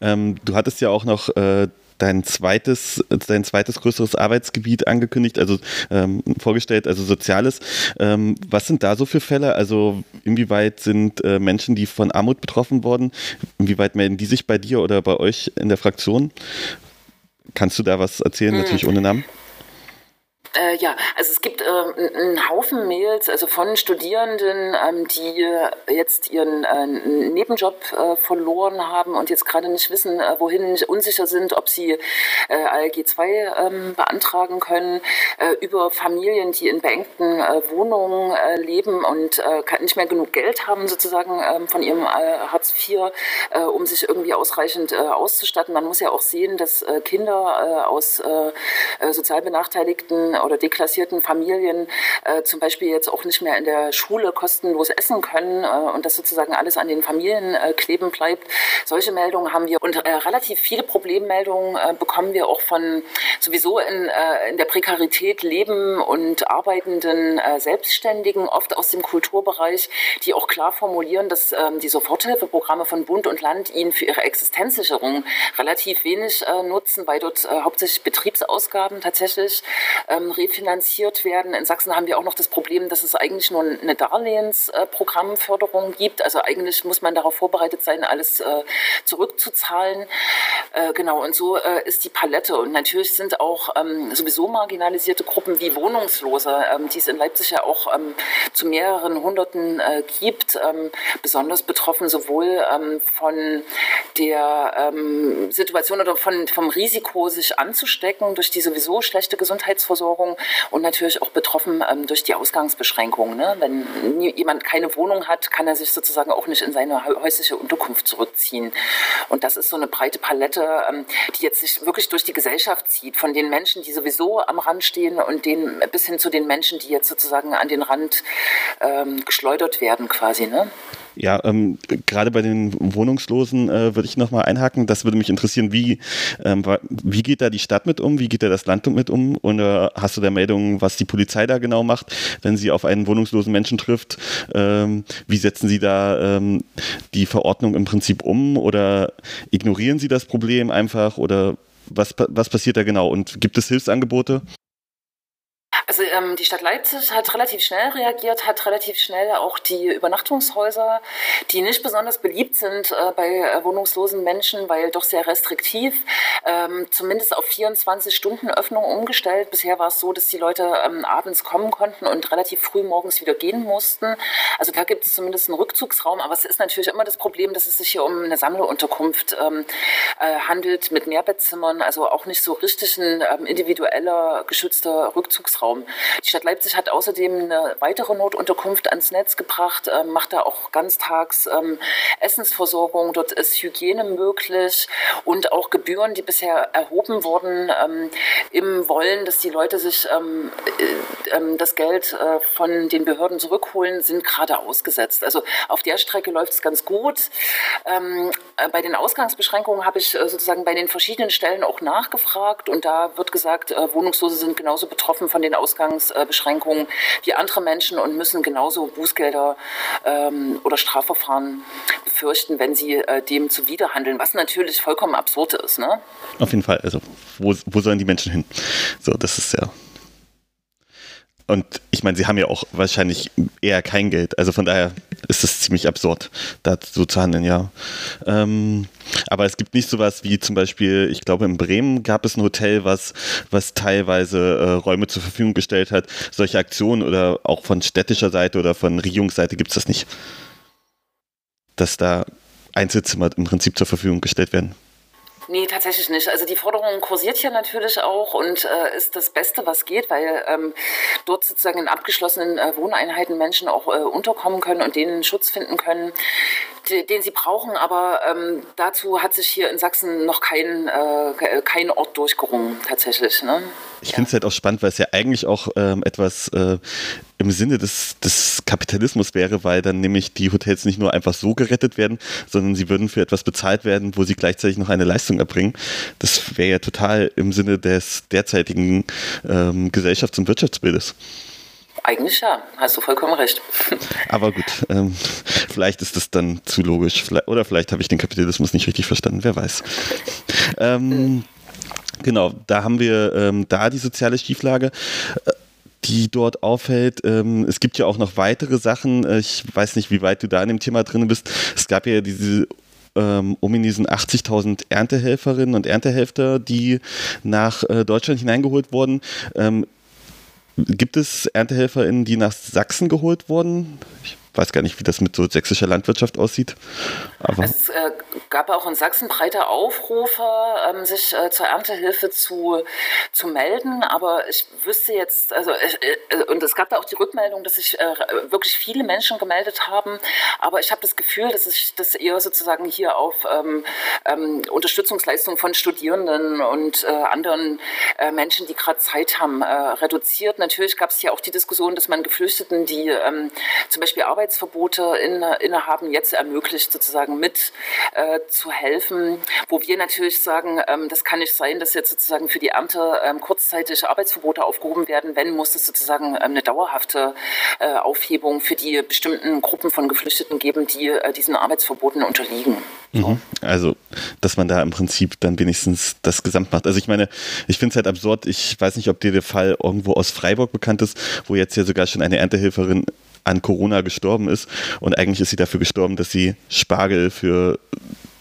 [SPEAKER 2] Ähm, du hattest ja auch noch äh, dein zweites, dein zweites größeres Arbeitsgebiet angekündigt, also ähm, vorgestellt, also Soziales. Ähm, was sind da so für Fälle? Also inwieweit sind äh, Menschen, die von Armut betroffen wurden, inwieweit melden die sich bei dir oder bei euch in der Fraktion? Kannst du da was erzählen, mhm. natürlich ohne Namen?
[SPEAKER 3] Äh, ja, also es gibt äh, einen Haufen Mails, also von Studierenden, ähm, die jetzt ihren äh, Nebenjob äh, verloren haben und jetzt gerade nicht wissen, äh, wohin, unsicher sind, ob sie äh, ALG 2 ähm, beantragen können, über Familien, die in beengten Wohnungen leben und nicht mehr genug Geld haben, sozusagen ähm, von ihrem Hartz IV, um sich irgendwie ausreichend auszustatten. Man muss ja auch sehen, dass Kinder aus sozial benachteiligten oder deklassierten Familien äh, zum Beispiel jetzt auch nicht mehr in der Schule kostenlos essen können äh, und das sozusagen alles an den Familien äh, kleben bleibt. Solche Meldungen haben wir und äh, relativ viele Problemmeldungen äh, bekommen wir auch von sowieso in, äh, in der Prekarität leben und arbeitenden Selbstständigen, oft aus dem Kulturbereich, die auch klar formulieren, dass ähm, die Soforthilfeprogramme von Bund und Land ihnen für ihre Existenzsicherung relativ wenig nutzen, weil dort hauptsächlich Betriebsausgaben tatsächlich ähm, refinanziert werden. In Sachsen haben wir auch noch das Problem, dass es eigentlich nur eine Darlehensprogrammförderung gibt. Also eigentlich muss man darauf vorbereitet sein, alles äh, zurückzuzahlen. Äh, genau, und so äh, ist die Palette. Und natürlich sind auch ähm, sowieso marginalisierte Gruppen wie Wohnungslose, ähm, die es in Leipzig ja auch ähm, zu mehreren Hunderten gibt, besonders betroffen, sowohl von der Situation oder von, vom Risiko, sich anzustecken durch die sowieso schlechte Gesundheitsversorgung Versorgung und natürlich auch betroffen ähm, durch die Ausgangsbeschränkungen. Ne? Wenn jemand keine Wohnung hat, kann er sich sozusagen auch nicht in seine häusliche Unterkunft zurückziehen. Und das ist so eine breite Palette, ähm, die jetzt sich wirklich durch die Gesellschaft zieht, von den Menschen, die sowieso am Rand stehen und den, bis hin zu den Menschen, die jetzt sozusagen an den Rand ähm, geschleudert werden quasi. Ne?
[SPEAKER 2] Ja, ähm, gerade bei den Wohnungslosen äh, würde ich nochmal einhaken. Das würde mich interessieren, wie, ähm, wie geht da die Stadt mit um? Wie geht da das Land mit um? Und äh, hast du da Meldungen, was die Polizei da genau macht, wenn sie auf einen wohnungslosen Menschen trifft? Ähm, wie setzen sie da ähm, die Verordnung im Prinzip um? Oder ignorieren sie das Problem einfach? Oder was, was passiert da genau? Und gibt es Hilfsangebote?
[SPEAKER 3] Also ähm, die Stadt Leipzig hat relativ schnell reagiert, hat relativ schnell auch die Übernachtungshäuser, die nicht besonders beliebt sind äh, bei äh, wohnungslosen Menschen, weil doch sehr restriktiv, ähm, zumindest auf 24 Stunden Öffnung umgestellt. Bisher war es so, dass die Leute ähm, abends kommen konnten und relativ früh morgens wieder gehen mussten. Also da gibt es zumindest einen Rückzugsraum, aber es ist natürlich immer das Problem, dass es sich hier um eine Sammlerunterkunft ähm, äh, handelt mit Mehrbettzimmern, also auch nicht so richtig ein ähm, individueller geschützter Rückzugsraum. Die Stadt Leipzig hat außerdem eine weitere Notunterkunft ans Netz gebracht, äh, macht da auch ganztags ähm, Essensversorgung. Dort ist Hygiene möglich und auch Gebühren, die bisher erhoben wurden, ähm, im Wollen, dass die Leute sich ähm, äh, ähm das Geld äh, von den Behörden zurückholen, sind gerade ausgesetzt. Also auf der Strecke läuft es ganz gut. Ähm, äh, bei den Ausgangsbeschränkungen habe ich äh, sozusagen bei den verschiedenen Stellen auch nachgefragt und da wird gesagt, äh, Wohnungslose sind genauso betroffen von den Ausgangsbeschränkungen Ausgangsbeschränkungen wie andere Menschen und müssen genauso Bußgelder ähm, oder Strafverfahren befürchten, wenn sie äh, dem zuwiderhandeln, was natürlich vollkommen absurd ist. Ne?
[SPEAKER 2] Auf jeden Fall. Also, wo, wo sollen die Menschen hin? So, das ist ja und ich meine, sie haben ja auch wahrscheinlich eher kein Geld. Also von daher ist es ziemlich absurd, da so zu handeln, ja. Ähm, aber es gibt nicht sowas wie zum Beispiel, ich glaube in Bremen gab es ein Hotel, was, was teilweise äh, Räume zur Verfügung gestellt hat. Solche Aktionen oder auch von städtischer Seite oder von Regierungsseite gibt es das nicht. Dass da Einzelzimmer im Prinzip zur Verfügung gestellt werden.
[SPEAKER 3] Nee, tatsächlich nicht. Also die Forderung kursiert hier natürlich auch und äh, ist das Beste, was geht, weil ähm, dort sozusagen in abgeschlossenen äh, Wohneinheiten Menschen auch äh, unterkommen können und denen Schutz finden können, die, den sie brauchen. Aber ähm, dazu hat sich hier in Sachsen noch kein, äh, kein Ort durchgerungen, tatsächlich. Ne?
[SPEAKER 2] Ich ja. finde es halt auch spannend, weil es ja eigentlich auch ähm, etwas äh, im Sinne des, des Kapitalismus wäre, weil dann nämlich die Hotels nicht nur einfach so gerettet werden, sondern sie würden für etwas bezahlt werden, wo sie gleichzeitig noch eine Leistung erbringen. Das wäre ja total im Sinne des derzeitigen ähm, Gesellschafts- und Wirtschaftsbildes.
[SPEAKER 3] Eigentlich ja, hast du vollkommen recht.
[SPEAKER 2] Aber gut, ähm, vielleicht ist das dann zu logisch oder vielleicht habe ich den Kapitalismus nicht richtig verstanden, wer weiß. Ähm, genau, da haben wir ähm, da die soziale Schieflage. Äh, die dort auffällt. Ähm, es gibt ja auch noch weitere Sachen. Äh, ich weiß nicht, wie weit du da in dem Thema drin bist. Es gab ja diese ähm, ominösen 80.000 Erntehelferinnen und Erntehelfer, die nach äh, Deutschland hineingeholt wurden. Ähm, gibt es ErntehelferInnen, die nach Sachsen geholt wurden? Ich weiß gar nicht, wie das mit so sächsischer Landwirtschaft aussieht.
[SPEAKER 3] Aber es äh, gab auch in Sachsen breite Aufrufe, ähm, sich äh, zur Erntehilfe zu, zu melden. Aber ich wüsste jetzt, also äh, und es gab da auch die Rückmeldung, dass sich äh, wirklich viele Menschen gemeldet haben. Aber ich habe das Gefühl, dass sich das eher sozusagen hier auf ähm, ähm, Unterstützungsleistungen von Studierenden und äh, anderen äh, Menschen, die gerade Zeit haben, reduziert. Natürlich gab es hier auch die Diskussion, dass man Geflüchteten, die ähm, zum Beispiel Arbeit Arbeitsverbote inne, innehaben, jetzt ermöglicht, sozusagen mit äh, zu helfen. Wo wir natürlich sagen, ähm, das kann nicht sein, dass jetzt sozusagen für die Ernte ähm, kurzzeitig Arbeitsverbote aufgehoben werden. Wenn, muss es sozusagen ähm, eine dauerhafte äh, Aufhebung für die bestimmten Gruppen von Geflüchteten geben, die äh, diesen Arbeitsverboten unterliegen.
[SPEAKER 2] Mhm. Also, dass man da im Prinzip dann wenigstens das Gesamt macht. Also ich meine, ich finde es halt absurd. Ich weiß nicht, ob dir der Fall irgendwo aus Freiburg bekannt ist, wo jetzt ja sogar schon eine Erntehelferin an Corona gestorben ist. Und eigentlich ist sie dafür gestorben, dass sie Spargel für,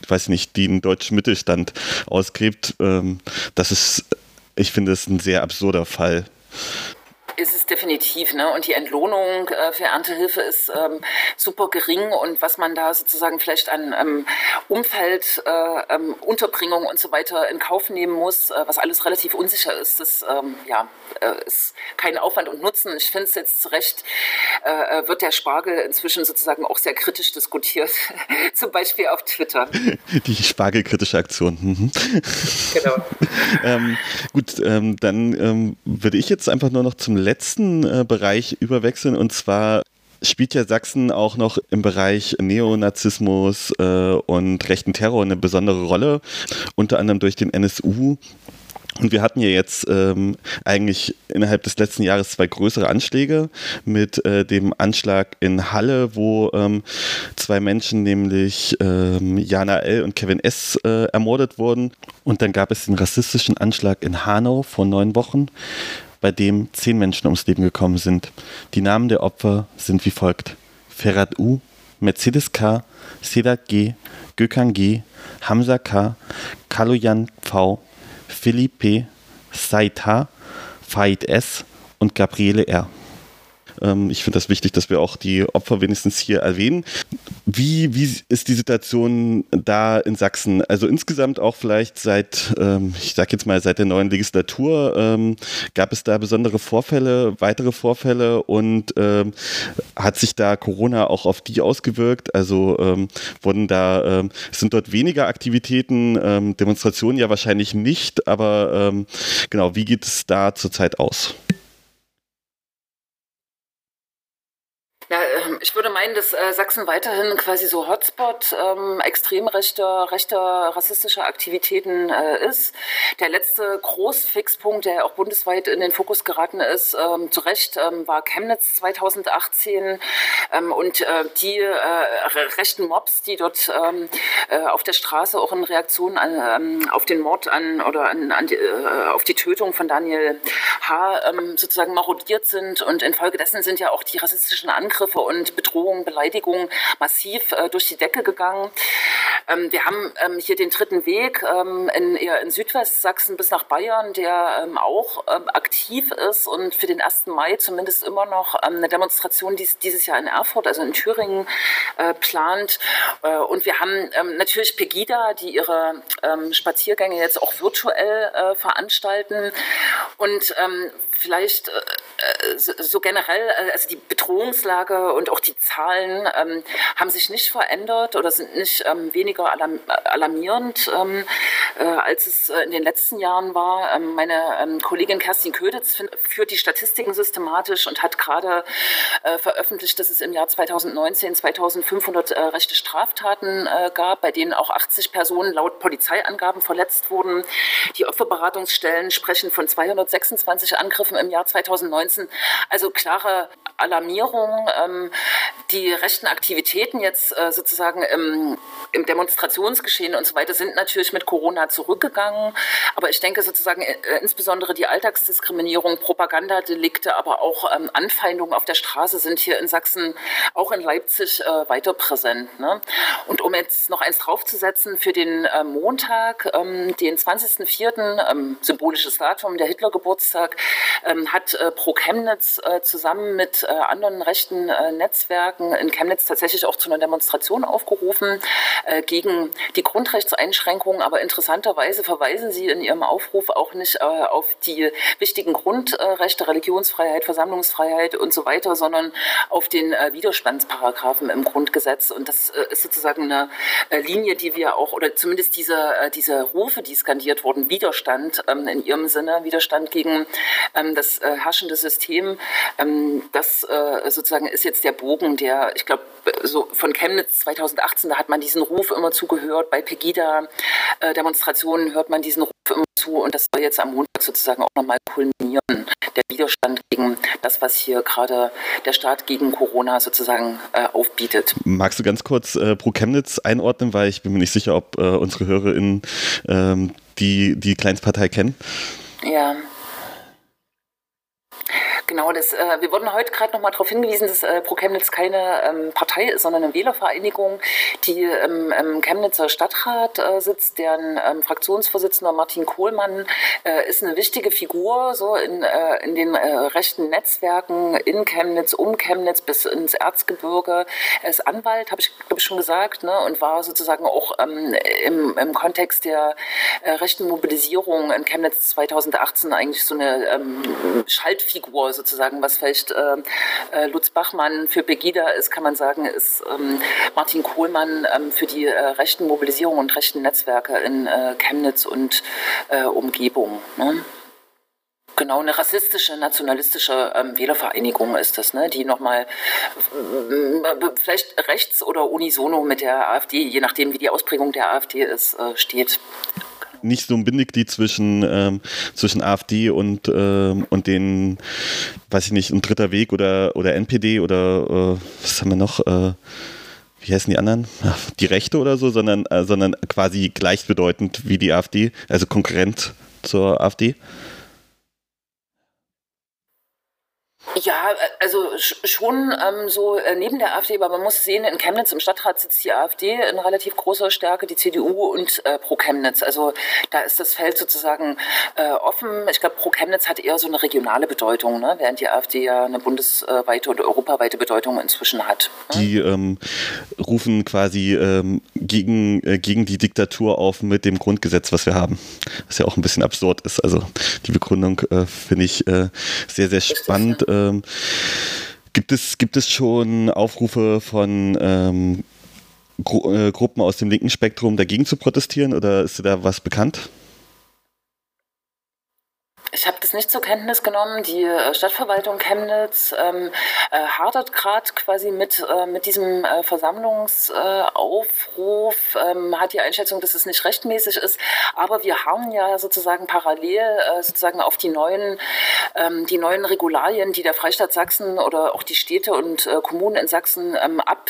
[SPEAKER 2] ich weiß nicht, den deutschen Mittelstand ausgräbt. Ähm, das ist, ich finde, es ein sehr absurder Fall
[SPEAKER 3] ist es definitiv. Ne? Und die Entlohnung äh, für Erntehilfe ist ähm, super gering. Und was man da sozusagen vielleicht an ähm, Umfeld, äh, ähm, Unterbringung und so weiter in Kauf nehmen muss, äh, was alles relativ unsicher ist, das ähm, ja, äh, ist kein Aufwand und Nutzen. Ich finde es jetzt zu Recht, äh, äh, wird der Spargel inzwischen sozusagen auch sehr kritisch diskutiert, zum Beispiel auf Twitter.
[SPEAKER 2] Die Spargelkritische Aktion. Mhm. Genau. ähm, gut, ähm, dann ähm, würde ich jetzt einfach nur noch zum letzten äh, Bereich überwechseln und zwar spielt ja Sachsen auch noch im Bereich Neonazismus äh, und rechten Terror eine besondere Rolle, unter anderem durch den NSU. Und wir hatten ja jetzt ähm, eigentlich innerhalb des letzten Jahres zwei größere Anschläge mit äh, dem Anschlag in Halle, wo ähm, zwei Menschen, nämlich ähm, Jana L. und Kevin S. Äh, ermordet wurden. Und dann gab es den rassistischen Anschlag in Hanau vor neun Wochen, bei dem zehn Menschen ums Leben gekommen sind. Die Namen der Opfer sind wie folgt. Ferhat U, Mercedes K, Sedat G, Gökhan G, Hamza K, Kaloyan V, Philippe Saita, Faid S. und Gabriele R. Ähm, ich finde das wichtig, dass wir auch die Opfer wenigstens hier erwähnen. Wie, wie ist die Situation da in Sachsen? Also insgesamt auch vielleicht seit, ähm, ich sage jetzt mal, seit der neuen Legislatur, ähm, gab es da besondere Vorfälle, weitere Vorfälle und ähm, hat sich da Corona auch auf die ausgewirkt? Also ähm, wurden da, ähm, sind dort weniger Aktivitäten, Demonstrationen ja wahrscheinlich nicht, aber genau, wie geht es da zurzeit aus?
[SPEAKER 3] Ja, ähm, ich würde meinen, dass äh, Sachsen weiterhin quasi so Hotspot ähm, extrem rechter, rassistischer Aktivitäten äh, ist. Der letzte Großfixpunkt, der auch bundesweit in den Fokus geraten ist, ähm, zu Recht, ähm, war Chemnitz 2018 ähm, und äh, die äh, rechten Mobs, die dort ähm, äh, auf der Straße auch in Reaktion an, auf den Mord an oder an, an die, äh, auf die Tötung von Daniel H. sozusagen marodiert sind und infolgedessen sind ja auch die rassistischen Angriffe Angriffe Bedrohungen, Beleidigungen massiv äh, durch die Decke gegangen. Ähm, wir haben ähm, hier den dritten Weg ähm, in, in Südwestsachsen bis nach Bayern, der ähm, auch ähm, aktiv ist und für den 1. Mai zumindest immer noch eine Demonstration dies, dieses Jahr in Erfurt, also in Thüringen, äh, plant. Äh, und wir haben natürlich Pegida, die ihre Spaziergänge jetzt auch virtuell äh, veranstalten. Und vielleicht äh, äh so generell, äh, also die Bedrohungslage und auch die Zahlen ähm, haben sich nicht verändert oder sind nicht ähm, weniger alarm alarmierend, ähm, äh, als es äh, in den letzten Jahren war. Ähm, meine ähm, Kollegin Kerstin Köditz führt die Statistiken systematisch und hat gerade äh, veröffentlicht, dass es im Jahr 2019 2500 äh, rechte Straftaten gab, bei denen auch 80 Personen laut Polizeiangaben verletzt wurden. Die Opferberatungsstellen sprechen von 226 Angriffen Angriffen im Jahr 2019. Also klare Alarmierung. Ähm, die rechten Aktivitäten jetzt äh, sozusagen im, im, Demonstrationsgeschehen und so weiter sind natürlich mit Corona zurückgegangen. Aber ich denke sozusagen äh, insbesondere die Alltagsdiskriminierung, Propagandadelikte, aber auch ähm, Anfeindungen auf der Straße sind hier in Sachsen, auch in Leipzig äh, weiter präsent. Ne? Und um jetzt noch eins draufzusetzen, für den äh, Montag, ähm, den 20.04., ähm, symbolisches Datum, der Hitlergeburtstag, ähm, hat äh, Pro Chemnitz äh, zusammen mit äh, anderen rechten äh, Netzwerken in Chemnitz tatsächlich auch zu einer Demonstration aufgerufen äh, gegen die Grundrechtseinschränkungen. Aber interessanterweise verweisen sie in ihrem Aufruf auch nicht äh, auf die wichtigen Grundrechte, Religionsfreiheit, Versammlungsfreiheit und so weiter, sondern auf den Widerstandsparagraphen im Grundgesetz. Und das ist sozusagen eine Linie, die wir auch, oder zumindest diese, diese Rufe, die skandiert wurden, Widerstand ähm, in ihrem Sinne, Widerstand gegen ähm, das äh, herrschende System, ähm, das äh, sozusagen ist jetzt der Bogen, der, ich glaube, so von Chemnitz 2018, da hat man diesen Ruf immer zugehört. Bei Pegida-Demonstrationen hört man diesen Ruf immer zu und das soll jetzt am Montag sozusagen auch nochmal kulminieren. Der Widerstand gegen das, was hier gerade der Staat gegen Corona sozusagen äh, aufbietet.
[SPEAKER 2] Magst du ganz kurz äh, pro Chemnitz einordnen, weil ich bin mir nicht sicher, ob äh, unsere HörerInnen ähm, die, die Kleinstpartei kennen?
[SPEAKER 3] Ja, Genau, das, äh, wir wurden heute gerade noch mal darauf hingewiesen, dass äh, Pro Chemnitz keine ähm, Partei ist, sondern eine Wählervereinigung, die ähm, im Chemnitzer Stadtrat äh, sitzt. Deren ähm, Fraktionsvorsitzender Martin Kohlmann äh, ist eine wichtige Figur so in, äh, in den äh, rechten Netzwerken in Chemnitz, um Chemnitz bis ins Erzgebirge. Er ist Anwalt, habe ich glaube ich schon gesagt, ne, und war sozusagen auch ähm, im, im Kontext der rechten Mobilisierung in Chemnitz 2018 eigentlich so eine ähm, Schaltfigur sozusagen, was vielleicht äh, äh, Lutz Bachmann für Pegida ist, kann man sagen, ist ähm, Martin Kohlmann ähm, für die äh, rechten Mobilisierung und rechten Netzwerke in äh, Chemnitz und äh, Umgebung. Ne? Genau, eine rassistische, nationalistische ähm, Wählervereinigung ist das, ne? die nochmal äh, vielleicht rechts oder unisono mit der AfD, je nachdem wie die Ausprägung der AfD ist, äh, steht
[SPEAKER 2] nicht so ein Bindeglied zwischen, ähm, zwischen AfD und, ähm, und den, weiß ich nicht, ein dritter Weg oder, oder NPD oder äh, was haben wir noch? Äh, wie heißen die anderen? Die Rechte oder so, sondern, äh, sondern quasi gleichbedeutend wie die AfD, also Konkurrent zur AfD.
[SPEAKER 3] Ja, also schon ähm, so äh, neben der AfD, aber man muss sehen, in Chemnitz im Stadtrat sitzt die AfD in relativ großer Stärke, die CDU und äh, Pro Chemnitz. Also da ist das Feld sozusagen äh, offen. Ich glaube, Pro Chemnitz hat eher so eine regionale Bedeutung, ne? während die AfD ja eine bundesweite und europaweite Bedeutung inzwischen hat.
[SPEAKER 2] Ne? Die ähm, rufen quasi ähm, gegen, äh, gegen die Diktatur auf mit dem Grundgesetz, was wir haben. Was ja auch ein bisschen absurd ist. Also die Begründung äh, finde ich äh, sehr, sehr spannend. Richtig, ja ähm, gibt, es, gibt es schon Aufrufe von ähm, Gru äh, Gruppen aus dem linken Spektrum dagegen zu protestieren oder ist da was bekannt?
[SPEAKER 3] Ich habe das nicht zur Kenntnis genommen. Die äh, Stadtverwaltung Chemnitz ähm, äh, hadert gerade quasi mit, äh, mit diesem äh, Versammlungsaufruf, ähm, hat die Einschätzung, dass es nicht rechtmäßig ist. Aber wir haben ja sozusagen parallel äh, sozusagen auf die neuen, ähm, die neuen Regularien, die der Freistaat Sachsen oder auch die Städte und äh, Kommunen in Sachsen ähm, ab,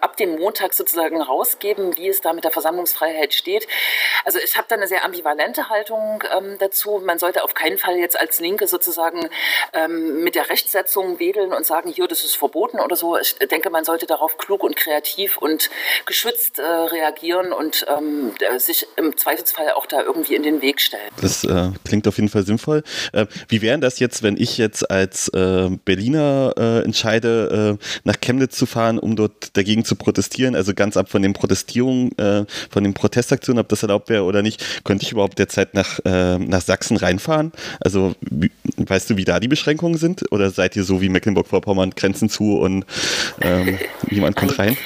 [SPEAKER 3] ab dem Montag sozusagen rausgeben, wie es da mit der Versammlungsfreiheit steht. Also ich habe da eine sehr ambivalente Haltung ähm, dazu. Man sollte auf keinen Fall jetzt als Linke sozusagen ähm, mit der Rechtsetzung wedeln und sagen, hier, das ist verboten oder so. Ich denke, man sollte darauf klug und kreativ und geschützt äh, reagieren und ähm, sich im Zweifelsfall auch da irgendwie in den Weg stellen.
[SPEAKER 2] Das äh, klingt auf jeden Fall sinnvoll. Äh, wie wäre das jetzt, wenn ich jetzt als äh, Berliner äh, entscheide, äh, nach Chemnitz zu fahren, um dort dagegen zu protestieren? Also ganz ab von den Protestierungen, von den Protestaktionen, ob das erlaubt wäre oder nicht, könnte ich überhaupt derzeit nach, nach Sachsen reinfahren? Also weißt du, wie da die Beschränkungen sind? Oder seid ihr so wie Mecklenburg-Vorpommern Grenzen zu und ähm, niemand kommt rein?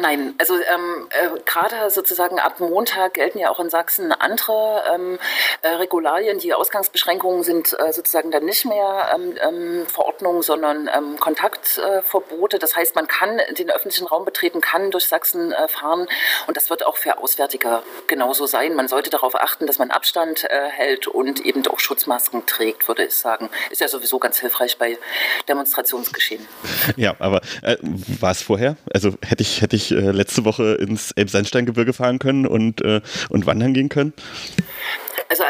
[SPEAKER 3] Nein, also ähm, äh, gerade sozusagen ab Montag gelten ja auch in Sachsen andere ähm, äh, Regularien. Die Ausgangsbeschränkungen sind äh, sozusagen dann nicht mehr ähm, ähm Verordnungen, sondern ähm, Kontaktverbote. das heißt, man kann den öffentlichen Raum betreten, kann durch Sachsen äh, fahren und das wird auch für Auswärtige genauso sein. Man sollte darauf achten, dass man Abstand äh, hält und eben auch Schutzmasken trägt, würde ich sagen. Ist ja sowieso ganz hilfreich bei Demonstrationsgeschehen.
[SPEAKER 2] Ja, aber äh, war es vorher? Also hätte ich, hätte ich äh, letzte Woche ins Elbsandsteingebirge fahren können und, äh, und wandern gehen können?
[SPEAKER 3] Also äh,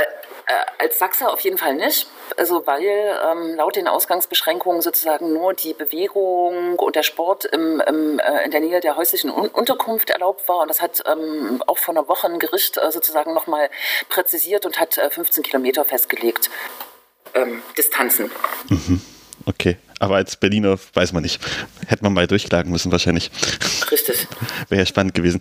[SPEAKER 3] als Sachse auf jeden Fall nicht. Also weil ähm, laut den Ausgangsbeschränkungen sozusagen nur die Bewegung und der Sport im, im, äh, in der Nähe der häuslichen Un Unterkunft erlaubt war. Und das hat ähm, auch vor einer Woche ein Gericht äh, sozusagen nochmal präzisiert und hat äh, 15 Kilometer festgelegt. Ähm, Distanzen.
[SPEAKER 2] Mhm. Okay, aber als Berliner weiß man nicht. Hätte man mal durchklagen müssen wahrscheinlich.
[SPEAKER 3] Richtig.
[SPEAKER 2] Wäre ja spannend gewesen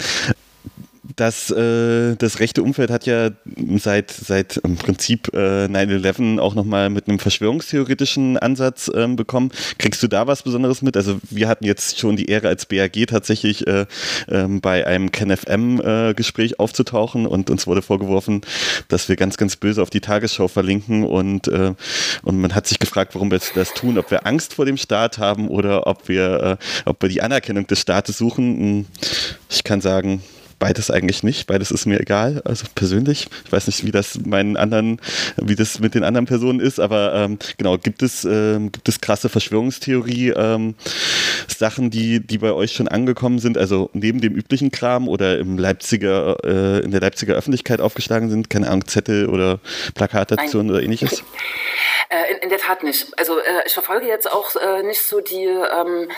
[SPEAKER 2] das, äh, das rechte Umfeld hat ja seit, seit im Prinzip äh, 9-11 auch nochmal mit einem verschwörungstheoretischen Ansatz ähm, bekommen. Kriegst du da was Besonderes mit? Also wir hatten jetzt schon die Ehre als BAG tatsächlich äh, ähm, bei einem KenFM-Gespräch äh, aufzutauchen und uns wurde vorgeworfen, dass wir ganz, ganz böse auf die Tagesschau verlinken und, äh, und man hat sich gefragt, warum wir das tun, ob wir Angst vor dem Staat haben oder ob wir, äh, ob wir die Anerkennung des Staates suchen. Hm, ich kann sagen, beides eigentlich nicht. Beides ist mir egal, also persönlich. Ich weiß nicht, wie das meinen anderen, wie das mit den anderen Personen ist, aber ähm, genau, gibt es, ähm, gibt es krasse Verschwörungstheorie ähm, Sachen, die, die bei euch schon angekommen sind, also neben dem üblichen Kram oder im Leipziger, äh, in der Leipziger Öffentlichkeit aufgeschlagen sind, keine Ahnung, Zettel oder Plakatation oder ähnliches?
[SPEAKER 3] Äh, in, in, der Tat nicht. Also äh, ich verfolge jetzt auch äh, nicht so die, ähm,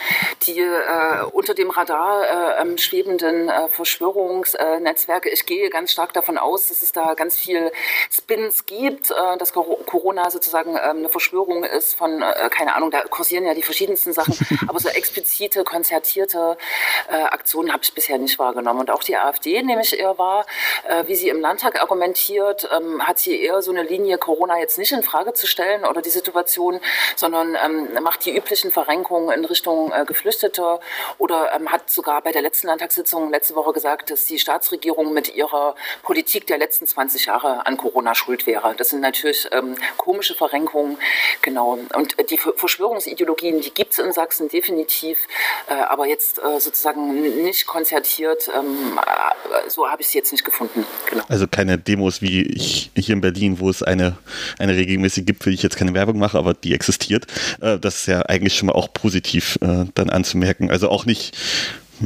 [SPEAKER 3] die äh, unter dem Radar äh, ähm, schwebenden äh, Verschwörungsnetzwerke. Ich gehe ganz stark davon aus, dass es da ganz viel Spins gibt, dass Corona sozusagen ähm, eine Verschwörung ist von, keine Ahnung, da kursieren ja die verschiedensten Sachen, aber so explizite, konzertierte Aktionen habe ich bisher nicht wahrgenommen. Und auch die AfD nehme ich eher wahr, wie sie im Landtag argumentiert, ähm, hat sie eher so eine Linie, Corona jetzt nicht in Frage zu stellen oder die Situation, sondern ähm, macht die üblichen Verrenkungen in Richtung äh, Geflüchteter oder hat sogar bei der letzten Landtagssitzung letzte Woche gesagt, dass dass die Staatsregierung mit ihrer Politik der letzten 20 Jahre an Corona schuld wäre. Das sind natürlich ähm, komische Verrenkungen, genau. Und die Verschwörungsideologien, die gibt es in Sachsen definitiv, äh, aber jetzt äh, sozusagen nicht konzertiert, ähm, äh, so habe ich sie jetzt nicht gefunden.
[SPEAKER 2] Genau. Also keine Demos wie ich hier in Berlin, wo es eine, eine regelmäßig gibt, für die ich jetzt keine Werbung mache, aber die existiert. Äh, das ist ja eigentlich schon mal auch positiv äh, dann anzumerken. Also auch nicht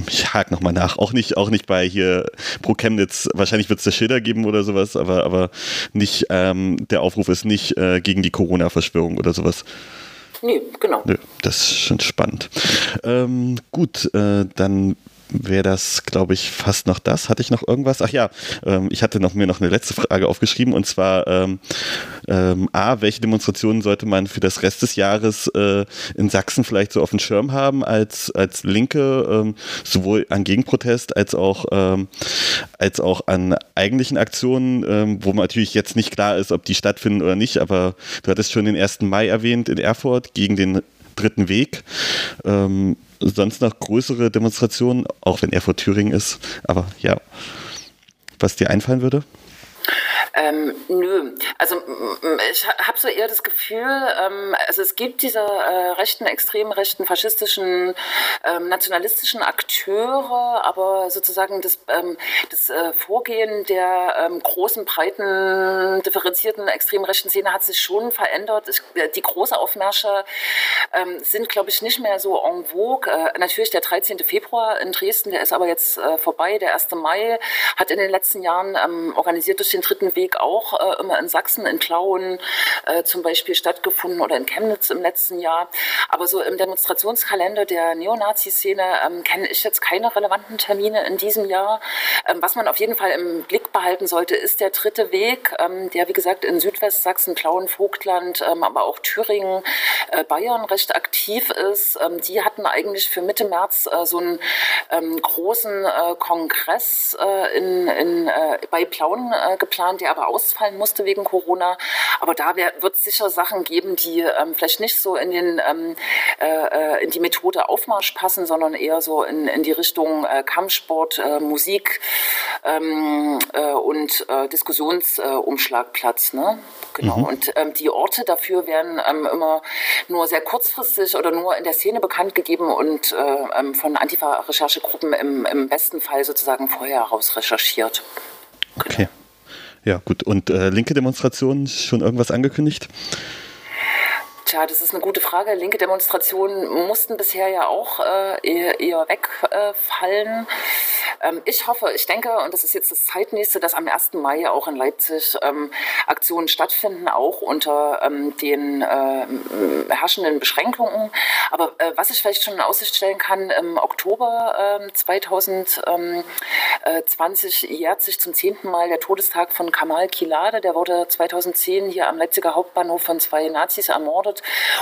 [SPEAKER 2] ich hake nochmal nach. Auch nicht, auch nicht bei hier Pro Chemnitz. Wahrscheinlich wird es da Schilder geben oder sowas, aber, aber nicht, ähm, der Aufruf ist nicht äh, gegen die Corona-Verschwörung oder sowas.
[SPEAKER 3] Nee, genau.
[SPEAKER 2] Nö, das ist schon spannend. Ähm, gut, äh, dann wäre das, glaube ich, fast noch das. Hatte ich noch irgendwas? Ach ja, ähm, ich hatte noch, mir noch eine letzte Frage aufgeschrieben und zwar ähm, ähm, A, welche Demonstrationen sollte man für das Rest des Jahres äh, in Sachsen vielleicht so auf dem Schirm haben als, als Linke, ähm, sowohl an Gegenprotest als auch, ähm, als auch an eigentlichen Aktionen, ähm, wo natürlich jetzt nicht klar ist, ob die stattfinden oder nicht, aber du hattest schon den 1. Mai erwähnt in Erfurt gegen den dritten Weg. Ähm, sonst noch größere Demonstrationen, auch wenn er vor Thüringen ist. Aber ja, was dir einfallen würde?
[SPEAKER 3] Ähm, nö, also ich habe so eher das Gefühl, ähm, also es gibt diese äh, rechten, extrem rechten, faschistischen, ähm, nationalistischen Akteure, aber sozusagen das, ähm, das äh, Vorgehen der ähm, großen, breiten, differenzierten, extrem rechten Szene hat sich schon verändert. Ich, äh, die großen Aufmärsche ähm, sind, glaube ich, nicht mehr so en vogue. Äh, natürlich der 13. Februar in Dresden, der ist aber jetzt äh, vorbei. Der 1. Mai hat in den letzten Jahren organisiert durch den dritten Weg auch äh, immer in Sachsen, in Klauen äh, zum Beispiel stattgefunden oder in Chemnitz im letzten Jahr. Aber so im Demonstrationskalender der Neonazi-Szene ähm, kenne ich jetzt keine relevanten Termine in diesem Jahr. Ähm, was man auf jeden Fall im Blick behalten sollte, ist der dritte Weg, ähm, der wie gesagt in Südwestsachsen, Klauen, Vogtland, ähm, aber auch Thüringen, äh, Bayern recht aktiv ist. Ähm, die hatten eigentlich für Mitte März äh, so einen ähm, großen äh, Kongress äh, in, in, äh, bei Plauen geplant, der aber ausfallen musste wegen Corona. Aber da wird es sicher Sachen geben, die ähm, vielleicht nicht so in, den, ähm, äh, in die Methode Aufmarsch passen, sondern eher so in, in die Richtung äh, Kampfsport, äh, Musik ähm, äh, und äh, Diskussionsumschlagplatz. ne? Genau. Mhm. Und ähm, die Orte dafür werden ähm, immer nur sehr kurzfristig oder nur in der Szene bekannt gegeben und äh, ähm, von Antifa-Recherchegruppen im, im besten Fall sozusagen vorher heraus recherchiert.
[SPEAKER 2] Genau. Okay. Ja, gut. Und äh, linke Demonstrationen, schon irgendwas angekündigt?
[SPEAKER 3] Tja, das ist eine gute Frage. Linke Demonstrationen mussten bisher ja auch äh, eher, wegfallen. Äh, ähm, ich hoffe, ich denke, und das ist jetzt das Zeitnächste, dass am 1. Mai auch in Leipzig ähm, Aktionen stattfinden, auch unter ähm, den äh, herrschenden Beschränkungen. Aber äh, was ich vielleicht schon in Aussicht stellen kann, im Oktober 2020 ähm, äh, jährt sich zum zehnten Mal der Todestag von Kamal Kilade. Der wurde 2010 hier am Leipziger Hauptbahnhof von zwei Nazis ermordet.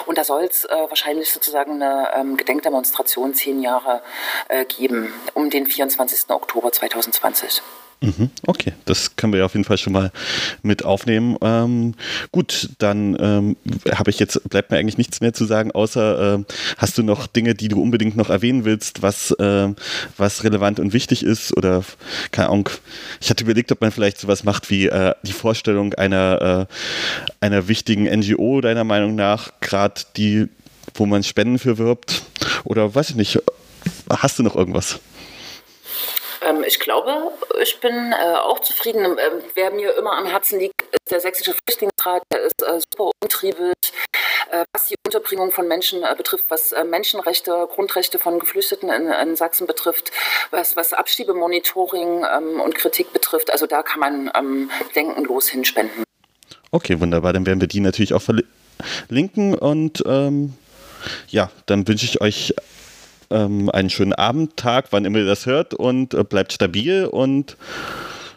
[SPEAKER 3] Und da soll es äh, wahrscheinlich sozusagen eine ähm, Gedenkdemonstration zehn Jahre äh, geben, um den 24. Oktober 2020.
[SPEAKER 2] Mhm, okay, das können wir ja auf jeden Fall schon mal mit aufnehmen. Ähm, gut, dann ähm, habe ich jetzt, bleibt mir eigentlich nichts mehr zu sagen, außer äh, hast du noch Dinge, die du unbedingt noch erwähnen willst, was, äh, was relevant und wichtig ist? Oder keine Ahnung, ich hatte überlegt, ob man vielleicht sowas macht wie äh, die Vorstellung einer, äh, einer wichtigen NGO, deiner Meinung nach, gerade die, wo man Spenden für wirbt. Oder weiß ich nicht, hast du noch irgendwas?
[SPEAKER 3] Ähm, ich glaube, ich bin äh, auch zufrieden. Ähm, wer mir immer am Herzen liegt, ist der Sächsische Flüchtlingsrat. Der ist äh, super umtriebig, äh, was die Unterbringung von Menschen äh, betrifft, was äh, Menschenrechte, Grundrechte von Geflüchteten in, in Sachsen betrifft, was, was Abschiebemonitoring ähm, und Kritik betrifft. Also da kann man ähm, denkenlos hinspenden.
[SPEAKER 2] Okay, wunderbar. Dann werden wir die natürlich auch verlinken und ähm, ja, dann wünsche ich euch ähm, einen schönen Abend, Tag, wann immer ihr das hört und äh, bleibt stabil und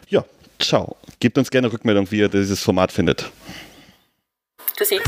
[SPEAKER 2] ja, ciao. Gebt uns gerne Rückmeldung, wie ihr dieses Format findet.
[SPEAKER 3] Tschüssi.